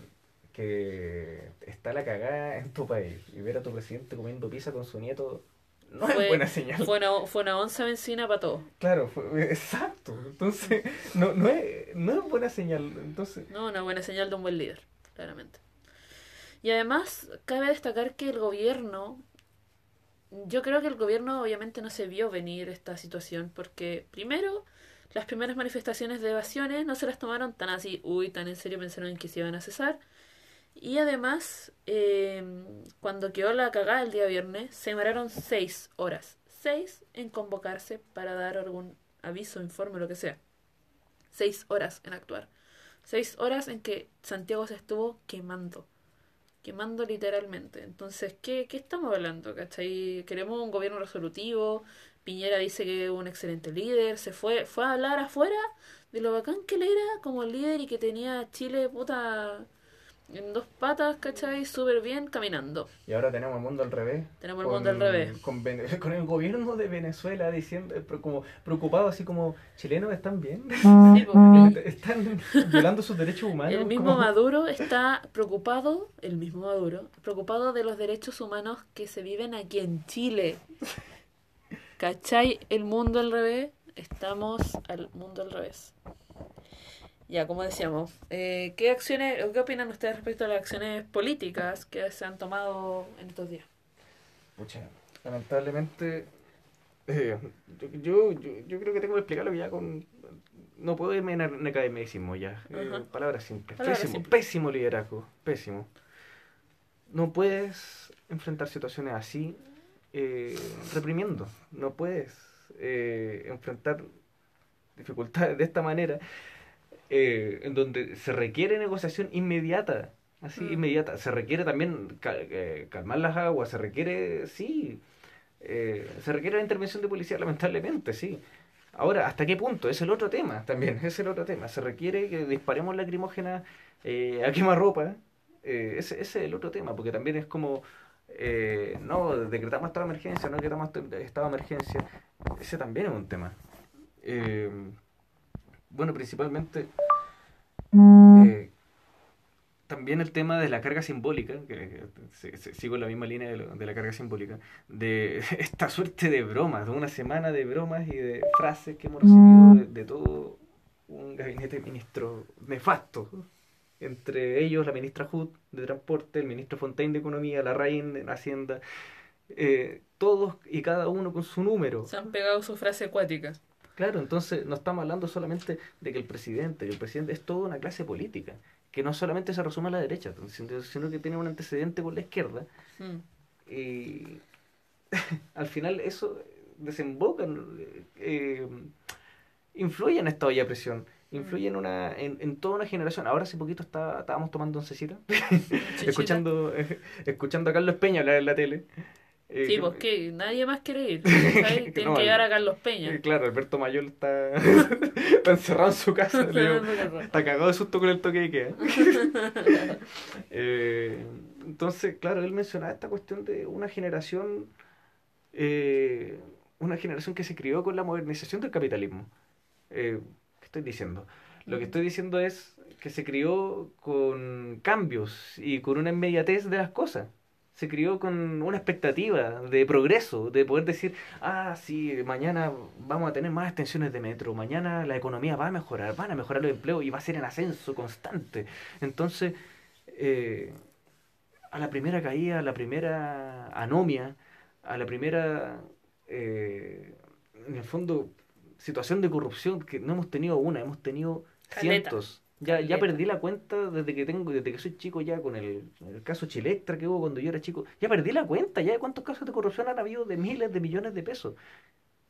que está la cagada en tu país y ver a tu presidente comiendo pizza con su nieto no Fue- es buena señal. Fue una, fue una onza benzina para todos. Claro, fue- exacto. Entonces, no, no, es, no es buena señal. Entonces, No, una buena señal de un buen líder, claramente. Y además, cabe destacar que el gobierno, yo creo que el gobierno obviamente no se vio venir esta situación, porque primero, las primeras manifestaciones de evasiones no se las tomaron tan así, uy, tan en serio pensaron en que se iban a cesar. Y además, eh, cuando quedó la cagada el día viernes, se demoraron seis horas. Seis en convocarse para dar algún aviso, informe, lo que sea. Seis horas en actuar. Seis horas en que Santiago se estuvo quemando. Quemando literalmente. Entonces, ¿qué, qué estamos hablando? ¿Cachai? Queremos un gobierno resolutivo. Piñera dice que es un excelente líder. Se fue, fue a hablar afuera de lo bacán que él era como líder y que tenía Chile puta en dos patas, ¿cachai? Súper bien caminando. y ahora tenemos el mundo al revés. Tenemos el mundo al revés. Con, con el gobierno de Venezuela diciendo, eh, como preocupado, así como, chilenos están bien. Sí, pues, Están violando sus derechos humanos. El mismo como- Maduro está preocupado, el mismo Maduro, preocupado de los derechos humanos que se viven aquí en Chile. ¿Cachai? El mundo al revés, estamos al mundo al revés. Ya, como decíamos, eh, ¿qué acciones, o qué opinan ustedes respecto a las acciones políticas que se han tomado en estos días? Pucha, lamentablemente, eh, yo, yo, yo creo que tengo que explicarlo ya con... No puedo irme en, en academicismo ya. Eh, palabras simples. Pésimo, pésimo liderazgo. Pésimo. No puedes enfrentar situaciones así eh, reprimiendo. No puedes eh, enfrentar dificultades de esta manera eh, en donde se requiere negociación inmediata. Así, Mm. inmediata. Se requiere también eh, calmar las aguas. Se requiere, sí. eh, se requiere la intervención de policía, lamentablemente, sí. Ahora, ¿hasta qué punto? Es el otro tema también, es el otro tema. Se requiere que disparemos lacrimógenas eh, a quemarropa. Ese, ese es el otro tema, porque también es como, eh, no, decretamos estado de emergencia, no decretamos est- estado de emergencia. Ese también es un tema. Eh, bueno, principalmente, eh, también el tema de la carga simbólica, que se- se- sigo en la misma línea de, lo- de la carga simbólica, de esta suerte de bromas, de una semana de bromas y de frases que hemos recibido de, de todo un gabinete de ministros nefasto. Entre ellos la ministra Hood de Transporte, el ministro Fontaine de Economía, la Rain de Hacienda, eh, todos y cada uno con su número. Se han pegado su frase acuática. Claro, entonces no estamos hablando solamente de que el presidente, que el presidente es toda una clase política, que no solamente se resume a la derecha, sino que tiene un antecedente con la izquierda, Mm. y al final eso desemboca, eh, influye en esta olla de presión, influye en una en, en toda una generación. Ahora hace poquito está, estábamos tomando oncecita, escuchando escuchando a Carlos Peña hablar en la tele. Eh, Sí, que- pues que nadie más quiere ir. Tienen No, que llevar a Carlos Peña. Eh, Claro, Alberto Mayol está, está encerrado en su casa. digo, está cagado de susto con el toque de queda. Eh, entonces, claro, él mencionaba esta cuestión de una generación, eh, una generación que se crió con la modernización del capitalismo. ¿Qué estoy diciendo? Lo que estoy diciendo es que se crió con cambios y con una inmediatez de las cosas. Se crió con una expectativa de progreso, de poder decir, ah, sí, mañana vamos a tener más extensiones de metro, mañana la economía va a mejorar, van a mejorar los empleos y va a ser en ascenso constante. Entonces, eh, a la primera caída, a la primera anomia, a la primera, eh, en el fondo, situación de corrupción, que no hemos tenido una, hemos tenido Caleta. cientos. Ya, ya perdí la cuenta desde que tengo, desde que soy chico ya con el, el caso Chilectra que hubo cuando yo era chico. Ya perdí la cuenta ya de cuántos casos de corrupción han habido de miles de millones de pesos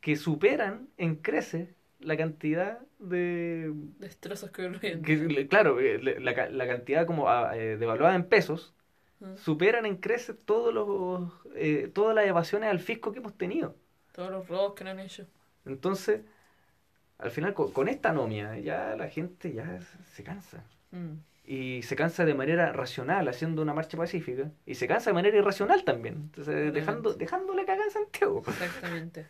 que superan en crece la cantidad de Destrozos que ocurren. claro, eh, la, la cantidad como ah, eh, devaluada en pesos Mm. superan en crece todos los eh, todas las evasiones al fisco que hemos tenido. Todos los robos que no han hecho. Entonces, al final con, con esta anomia ya la gente ya se cansa. Mm. Y se cansa de manera racional haciendo una marcha pacífica. Y se cansa de manera irracional también. Entonces, dejando, dejándole cagar a Santiago. Exactamente.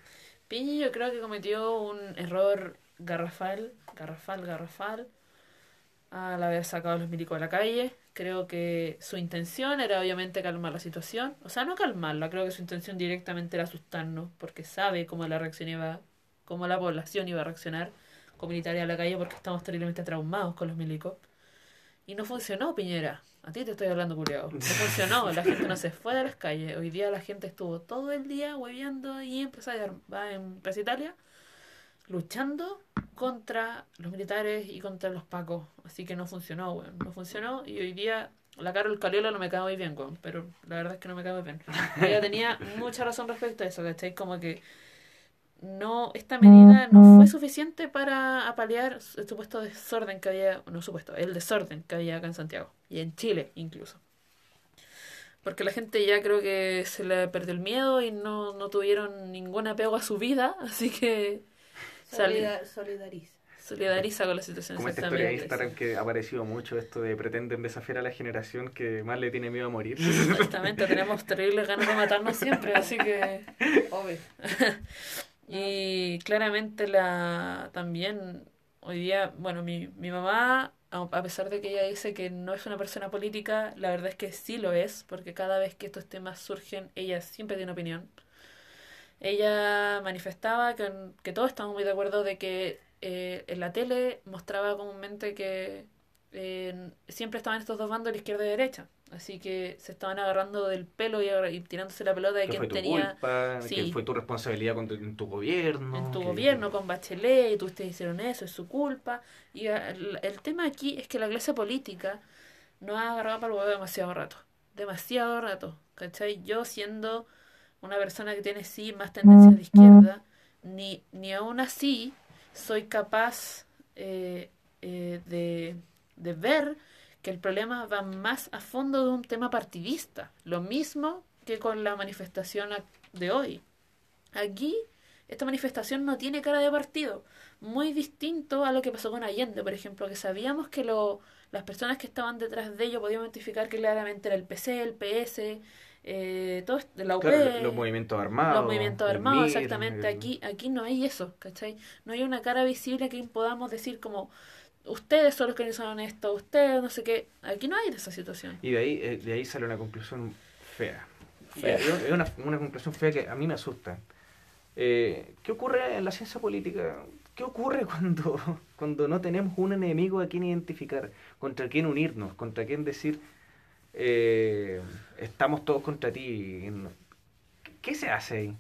Piñi yo creo que cometió un error garrafal, garrafal, garrafal al haber sacado a los milicos a la calle. Creo que su intención era obviamente calmar la situación. O sea, no calmarla, creo que su intención directamente era asustarnos, porque sabe cómo la reacción iba, cómo la población iba a reaccionar con militares a la calle, porque estamos terriblemente traumados con los milicos. Y no funcionó, Piñera. A ti te estoy hablando, culiado. No funcionó. La gente no se fue de las calles. Hoy día la gente estuvo todo el día de Ar- va en Plaza Italia, luchando contra los militares y contra los pacos. Así que no funcionó, weón. No funcionó. Y hoy día la Carol Caliola no me cae muy bien, weón. Pero la verdad es que no me cae muy bien. Ella tenía mucha razón respecto a eso, ¿cachai? Como que no, esta medida no fue suficiente para apalear el supuesto desorden que había, no supuesto, el desorden que había acá en Santiago y en Chile incluso. Porque la gente ya creo que se le perdió el miedo y no, no tuvieron ningún apego a su vida, así que solidariza. solidariza con la situación. Como esta historia de exactamente. Instagram que ha aparecido mucho, esto de pretenden desafiar a la generación que más le tiene miedo a morir. Exactamente, tenemos terribles ganas de matarnos siempre, así que... Obvio. Y claramente la también hoy día, bueno, mi, mi mamá, a pesar de que ella dice que no es una persona política, la verdad es que sí lo es, porque cada vez que estos temas surgen, ella siempre tiene opinión. Ella manifestaba que, que todos estamos muy de acuerdo de que eh, en la tele mostraba comúnmente que eh, siempre estaban estos dos bandos, la izquierda y derecha. Así que se estaban agarrando del pelo y, tirándose la pelota de que quién fue tu tenía culpa, sí. que fue tu responsabilidad con tu- en tu gobierno. en tu que- gobierno con Bachelet y tú ustedes hicieron eso, es su culpa. Y eh, el, el tema aquí es que la clase política nos ha agarrado para el huevo demasiado rato. Demasiado rato. ¿Cachai? Yo siendo una persona que tiene sí más tendencias de izquierda, ni, ni aún así soy capaz eh, eh, de, de ver que el problema va más a fondo de un tema partidista. Lo mismo que con la manifestación ac- de hoy. Aquí esta manifestación no tiene cara de partido. Muy distinto a lo que pasó con Allende, por ejemplo, que sabíamos que lo, las personas que estaban detrás de ello podían identificar que claramente era el PC, el PS, eh, todo esto- la UP, Claro, los movimientos armados. los movimientos armados, MIR, exactamente. el- Aquí, aquí no hay eso, ¿cachai? No hay una cara visible que podamos decir como ustedes son los que organizaron esto, ustedes no sé qué. Aquí no hay esa situación. Y de ahí, eh, de ahí sale una conclusión fea. Es es una, una conclusión fea que a mí me asusta. Eh, ¿Qué ocurre en la ciencia política? ¿Qué ocurre cuando, cuando no tenemos un enemigo a quien identificar? ¿Contra quién unirnos? ¿Contra quién decir eh, estamos todos contra ti? ¿Qué se hace ahí?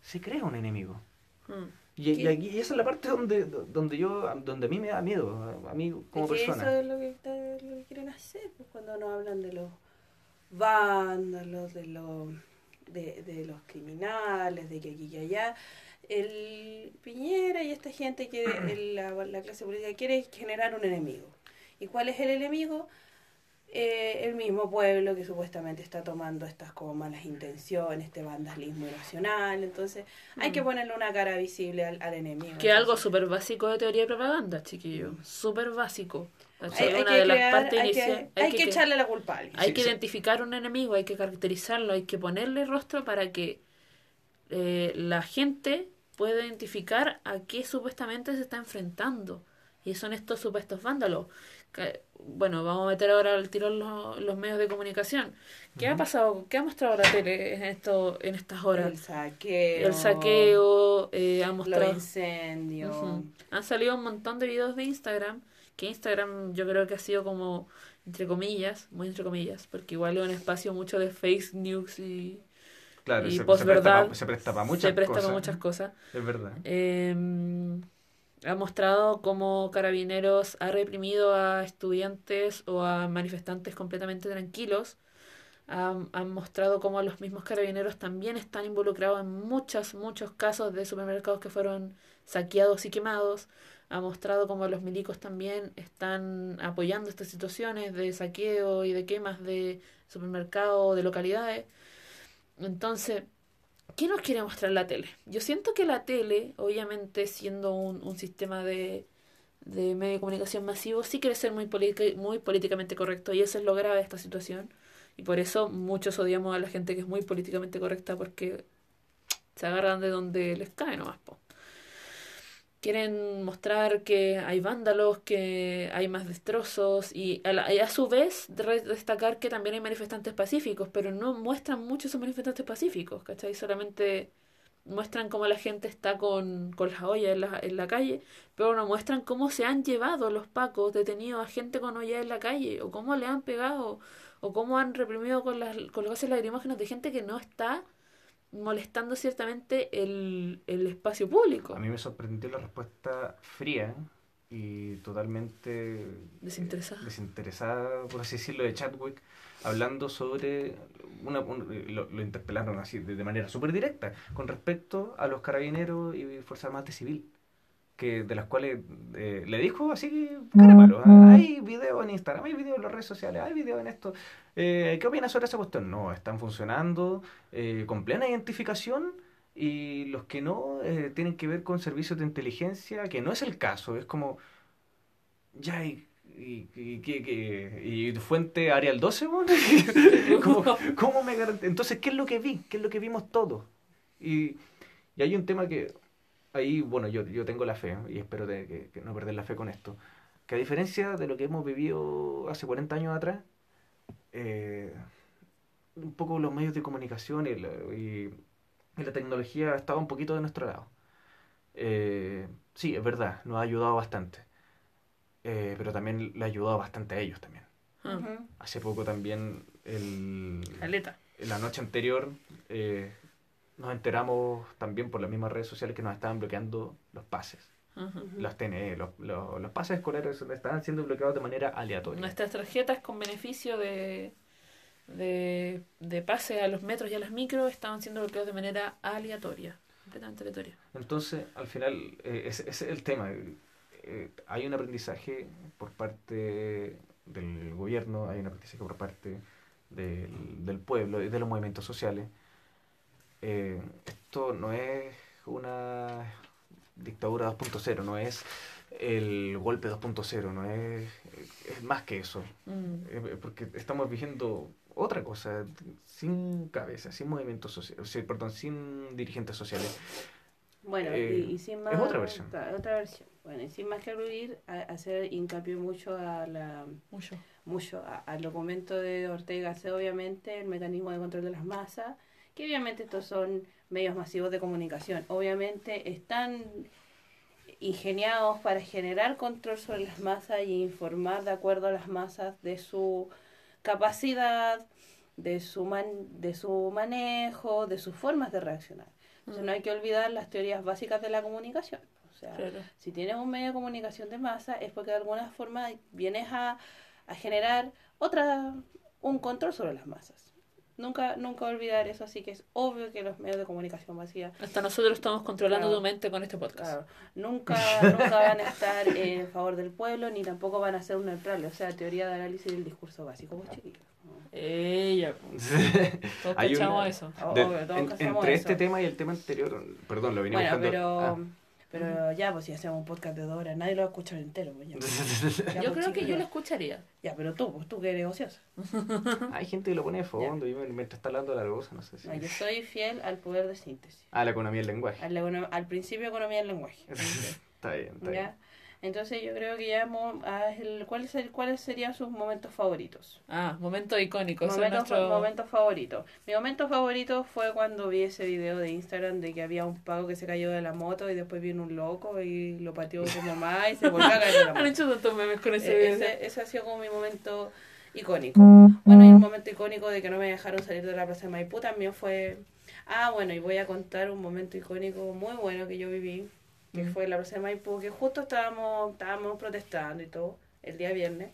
Se crea un enemigo. Mm. Y, y aquí- y esa es la parte donde, donde yo, donde a mí me da miedo, a mí como Es que persona. eso es lo que, está- lo que quieren hacer, pues, cuando nos hablan de los vándalos, de los, de, de los criminales, de que aquí y allá. El Piñera y esta gente que el- la, la clase política quiere generar un enemigo. ¿Y cuál es el enemigo? Eh, el mismo pueblo que supuestamente está tomando estas como malas intenciones, este vandalismo irracional. Entonces hay que Mm. ponerle una cara visible al, al enemigo. Que algo súper básico de teoría de propaganda, chiquillo. Súper básico. hay, ¿cachai? hay Una que, de las crear- partes hay que- iniciales. hay que echarle la culpa a alguien. Hay Sí, que sí. identificar un enemigo, hay que caracterizarlo, hay que ponerle rostro para que eh, la gente pueda identificar a qué supuestamente se está enfrentando. Y son estos supuestos vándalos. Que, bueno, vamos a meter ahora al tiro los, los medios de comunicación. ¿Qué ha pasado? ¿Qué ha mostrado la tele en, esto, en estas horas? El saqueo. El saqueo, eh, ha Los mostrado... incendios. Ujú. Han salido un montón de videos de Instagram, que Instagram yo creo que ha sido como, entre comillas, muy entre comillas, porque igual es un espacio mucho de fake news y, Claro, y se, presta pa- se presta para muchas se presta cosas. para muchas cosas. Es verdad. Eh, ha mostrado cómo Carabineros ha reprimido a estudiantes o a manifestantes completamente tranquilos. Han, han mostrado cómo los mismos carabineros también están involucrados en muchos, muchos casos de supermercados que fueron saqueados y quemados. Ha mostrado cómo los milicos también están apoyando estas situaciones de saqueo y de quemas de supermercados, de localidades. Entonces, ¿Qué nos quiere mostrar la tele? Yo siento que la tele, obviamente siendo un, un sistema de, de medio de comunicación masivo, sí quiere ser muy, muy políticamente correcto y eso es lo grave de esta situación. Y por eso muchos odiamos a la gente que es muy políticamente correcta porque se agarran de donde les cae nomás. po. Quieren mostrar que hay vándalos, que hay más destrozos y a, la- y a su vez re- destacar que también hay manifestantes pacíficos, pero no muestran mucho esos manifestantes pacíficos, ¿cachai? Solamente muestran cómo la gente está con, con las ollas en la, en la calle, pero no muestran cómo se han llevado los pacos detenidos a gente con ollas en la calle, o cómo le han pegado, o cómo han reprimido con, las, con los gases lacrimógenos de gente que no está molestando ciertamente el, el espacio público. A mí me sorprendió la respuesta fría y totalmente eh, Desinteresada. desinteresada, por así decirlo, de Chadwick, hablando sobre, una, un- lo, lo interpelaron así de, de manera súper directa, con respecto a los carabineros y Fuerzas Armadas de Civil, que de las cuales eh, le dijo así, cara de palo, "Ah, hay videos en Instagram, hay videos en las redes sociales, hay videos en esto, Eh, ¿qué opinas sobre esa cuestión? No, están funcionando eh, con plena identificación y los que no eh, tienen que ver con servicios de inteligencia, que no es el caso, es como, ya, y, y, y. ¿Y fuente Arial 12, weón? ¿Cómo, cómo me Entonces, ¿qué es lo que vi? ¿Qué es lo que vimos todos? Y, y hay un tema que, ahí, bueno, yo, yo tengo la fe, y espero de- que, que no perder la fe con esto, que a diferencia de lo que hemos vivido hace 40 años atrás, eh, un poco los medios de comunicación y la, y- y la tecnología ha estado un poquito de nuestro lado. Eh, sí, es verdad, nos ha ayudado bastante. Eh, pero también le ha ayudado bastante a ellos también. Hace poco también, el, caleta. la noche anterior, nos enteramos también por las mismas redes sociales que nos estaban bloqueando los pases. Los TNE, los, los, los pases escolares estaban siendo bloqueados de manera aleatoria. Nuestras tarjetas con beneficio de, de, de pase a los metros y a las micros estaban siendo bloqueados de manera aleatoria. Completamente aleatoria. Entonces, al final, eh, ese, ese es el tema. Eh, hay un aprendizaje por parte del gobierno, hay un aprendizaje por parte del, del pueblo y de los movimientos sociales. Eh, esto no es una dictadura 2.0, no es el golpe 2.0, no es, es más que eso. Mm. Eh, porque estamos viviendo otra cosa, sin cabeza, sin movimientos sociales, perdón, sin dirigentes sociales. Bueno, Eh, y, y sin más... es otra versión. otra versión. Bueno, y sin más que aludir, a- hacer hincapié mucho a la Mucho. mucho a- al documento de Ortega C, obviamente, el mecanismo de control de las masas, que obviamente estos son medios masivos de comunicación. Obviamente están ingeniados para generar control sobre las masas y informar de acuerdo a las masas de su capacidad, de su, man- de su manejo, de sus formas de reaccionar. Entonces no hay que olvidar las teorías básicas de la comunicación. O sea, Claro. si tienes un medio de comunicación de masa es porque de alguna forma vienes a, a generar otra un control sobre las masas. Nunca nunca olvidar eso, así que es obvio que los medios de comunicación masiva Hasta nosotros estamos controlando Claro. tu mente con este podcast. claro, nunca nunca van a estar en favor del pueblo ni tampoco van a ser neutrales, o sea, teoría de análisis del discurso básico, pues chiquillos. Ella, todos Hay un- eso. De- Obvio, todos en- cachamos entre eso. este tema y el tema anterior, perdón, lo venía Bueno, buscando. pero Ah. Pero ya, pues si hacemos un podcast de dos horas, nadie lo va a escuchar entero. Pues, ya. Ya, Yo pues, creo que yo lo escucharía. Ya, pero tú, pues tú que eres ociosa. Hay gente que lo pone de fondo y mientras está hablando de la cosa, no sé si. No, yo soy fiel al poder de síntesis. Ah, la economía del lenguaje. Al, al principio economía del lenguaje. está bien, está bien. Entonces yo creo que ya ah, el- ¿cuáles, ser- ¿cuáles serían sus momentos favoritos? Ah, momento icónico. ese es Momentos, nuestro... momentos favoritos. Mi momento favorito fue cuando vi ese video de Instagram de que había un pago que se cayó de la moto y después vino un loco y lo pateó su mamá y se volvió a caer de la Han hecho tantos memes con ese Eh, video. ese, ese ha sido como mi momento icónico. Bueno, y el momento icónico de que no me dejaron salir de la plaza de Maipú también fue... Ah, bueno, y voy a contar un momento icónico muy bueno que yo viví, que Mm. fue la plaza de Maipú, que justo estábamos, estábamos protestando y todo, el día viernes.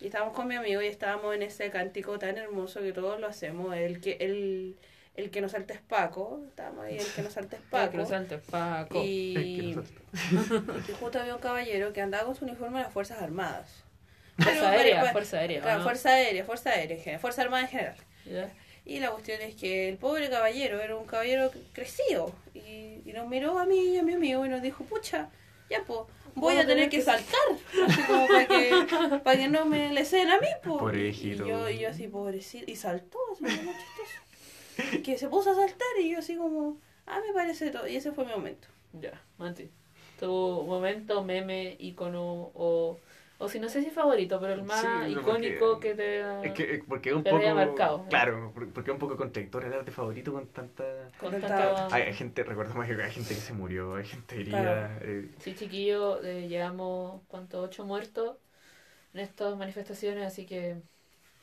Y estábamos con mi amigo y estábamos en ese cántico tan hermoso que todos lo hacemos, el que el, el que nos salta es Paco, estábamos ahí, el que nos salta es Paco. que lo salte, Paco. Y, y justo había un caballero que andaba con su uniforme de las Fuerzas Armadas. Fuerza aérea, pero, fuerza aérea. Claro, ¿o no? Fuerza Aérea, Fuerza Aérea, Fuerza Armada en general. Y la cuestión es que el pobre caballero era un caballero crecido y, y nos miró a mí y a mi amigo y nos dijo, pucha, ya pues, voy a tener que saltar, así como para que, para que no me le ceden a mí, pues. Pobre Y hijito. yo, y yo así, pobrecito, y saltó, así como chistoso. Y que se puso a saltar y yo así como, ah, me parece todo. Y ese fue mi momento. Ya, Mati. tu momento, meme, icono o, o si no sé si favorito, pero el más Sí, icónico porque- que te Es que, es porque es un Te había poco. marcado. Claro, por- porque es un poco contradictorio hablar de favorito con tanta. con Tanta- Hay, hay gente, recordemos que hay gente que se murió, hay gente herida. Claro. eh, Sí, chiquillo, eh, llevamos, ¿cuánto? Ocho muertos en estas manifestaciones, así que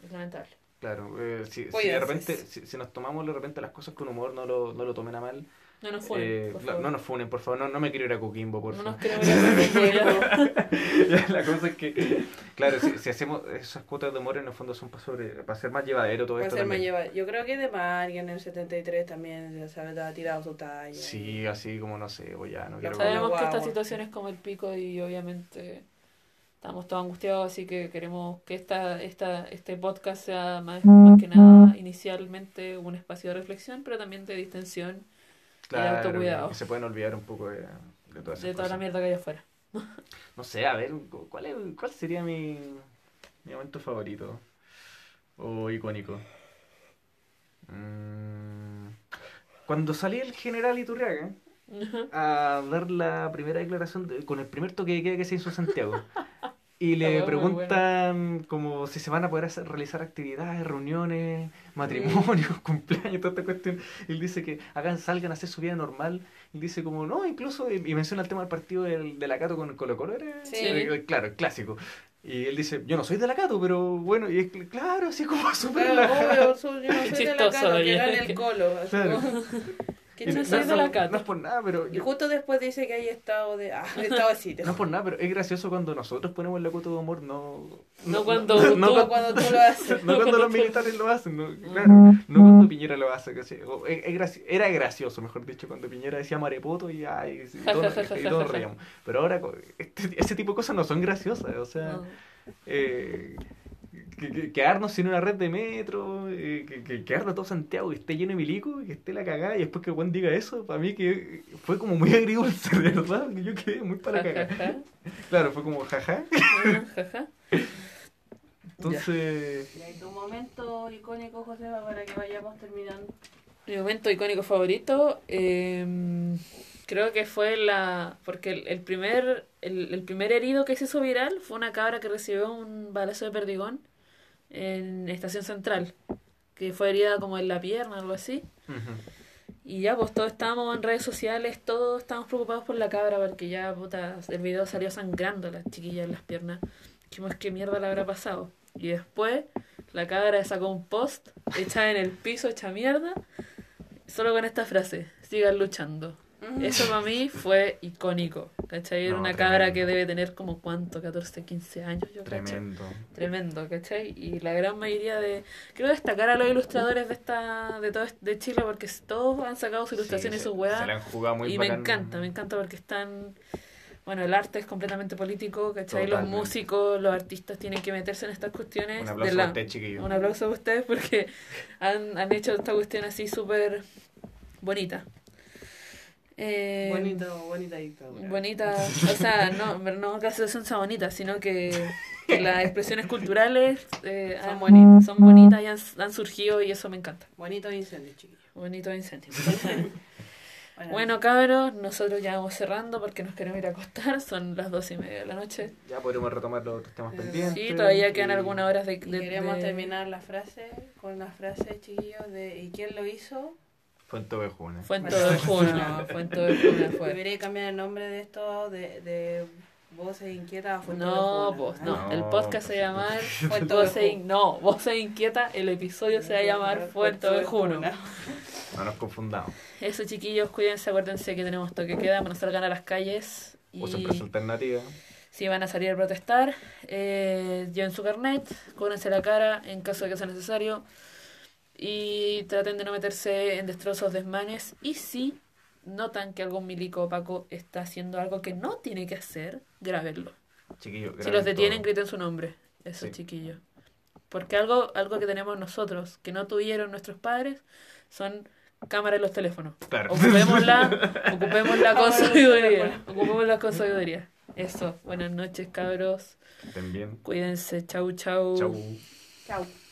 es lamentable. claro, eh, si, si de repente, si, si nos tomamos de repente las cosas con humor, no lo, no lo tomen a mal. No nos funen, Eh, por no, favor. no nos funen, por favor, no, no me quiero ir a Coquimbo, por No favor. nos queremos ir a Coquimbo, la cosa es que, claro, si, si hacemos esas cuotas de humor, en el fondo son para, sobre, para ser más llevadero todo Va a esto. ser más también. lleva- Yo creo que de Mario en el 73 también ya se ha tirado su talla. Sí, así como no sé, voy ya, no quiero. Sabemos que esta situación es como el pico y obviamente estamos todos angustiados, así que queremos que esta, esta, este podcast sea más, más que nada inicialmente un espacio de reflexión, pero también de distensión Claro, autocuidado. que se pueden olvidar un poco de, de esas de toda la cosas. mierda que hay afuera. No sé, a ver, ¿cuál, es, cuál sería mi, mi momento favorito? O icónico. Mm, Cuando salí el general Iturriaga a dar la primera declaración de- con el primer toque de queda que se hizo en Santiago. Y le preguntan como si se van a poder hacer, realizar actividades, reuniones, matrimonios, cumpleaños, toda esta cuestión. Y él dice que hagan, salgan a hacer su vida normal. Y dice como, no, incluso, y, y menciona el tema del partido del, de la Cato con el Colo Colo. Sí. Eh, eh, claro, el clásico. Y él dice, yo no soy de la Cato, pero bueno, y es que, claro, así como súper Claro, yo no soy que gane el colo. así Claro. como- que Y no no, soy de la Cato. no es por nada, pero... Y justo después dice que hay estado de. Ah, estado de sitio. No es por nada, pero es gracioso cuando nosotros ponemos la cuota de humor, no... No cuando no, tú- cuando- cuando tú lo haces. no cuando los militares lo hacen, no, claro, no cuando Piñera lo hace. que sí, o es- es graci- era gracioso, mejor dicho, cuando Piñera decía marepoto y, ay, y todos, y todos reíamos. Pero ahora este- ese tipo de cosas no son graciosas, o sea, No. eh, quedarnos sin una red de metro, eh, que, que- quedarnos todo Santiago y esté lleno de milico, y que esté la cagada, y después que buen diga eso, para mí que fue como muy agridulce, de verdad, que yo quedé muy para cagar. Claro, fue como jaja. Ja, ja. Entonces, Y tu momento icónico, José, para que vayamos terminando. Mi momento icónico favorito, eh, creo que fue la. Porque el, el primer el, el primer herido que se hizo viral fue una cabra que recibió un balazo de perdigón en Estación Central. Que fue herida como en la pierna, algo así. Y ya, pues todos estábamos en redes sociales, todos estábamos preocupados por la cabra, porque ya, puta, el video salió sangrando a la chiquilla en las piernas. Dijimos, ¿qué mierda le habrá pasado? Y después, la cabra sacó un post, echada en el piso, hecha mierda, solo con esta frase, sigan luchando. Eso para mí fue icónico, ¿cachai? Era No, una cabra tremendo. que debe tener como, ¿cuánto? 14, 15 años, yo tremendo. Tremendo, ¿cachai? Y la gran mayoría de... Quiero destacar a los ilustradores de esta de todo de Chile porque todos han sacado su ilustración y Sí, se- han jugado muy Y me encanta, me encanta porque están... Bueno, el arte es completamente político, ¿cachai? Los músicos, los artistas tienen que meterse en estas cuestiones. Un de aplauso la- a usted, chiquillo. Un aplauso a ustedes porque han, han hecho esta cuestión así súper bonita. Eh, Bonito, bonita dictadura. Bonita, o sea, no, no que la situación sea bonita, sino que, que las expresiones culturales eh, Son han- bonitas. son bonitas y han, han surgido y eso me encanta. Bonito incendio, chiquillos. Bonito incendio. Bueno, bueno, cabros, nosotros ya vamos cerrando porque nos queremos ir a acostar, son las dos y media de la noche. Ya podremos retomar los otros temas pendientes. Sí, todavía quedan y- algunas horas de... y de- queremos de- terminar la frase con la frase, chiquillos, de ¿y quién lo hizo? De. Fue en todo el junio, fue en todo junio, fue. Debería cambiar el nombre de esto de, de Voces Inquietas a Fuente de No, vos, no, No, el podcast se pues, va a llamar Fuente Voces de In- No, Voces Inquieta, el episodio se va a llamar de Juno. No nos confundamos. Eso, chiquillos, cuídense, acuérdense que tenemos toque queda, no salgan a las calles. Y Usen presa alternativa. si van a salir a protestar, eh, lleven su carnet, cúbranse la cara en caso de que sea necesario. Y traten de no meterse en destrozos, desmanes. Y si notan que algún milico opaco está haciendo algo que no tiene que hacer, grábenlo. Chiquillo, Si los detienen, todo. griten su nombre. Eso, Sí. chiquillos. Porque algo, algo que tenemos nosotros, que no tuvieron nuestros padres, son cámaras en los teléfonos. Claro. Ocupémosla, ocupémosla con sabiduría. Ocupémosla con sabiduría. Eso. Buenas noches, cabros. Que estén bien. Cuídense. Chau, chau. Chau. Chao.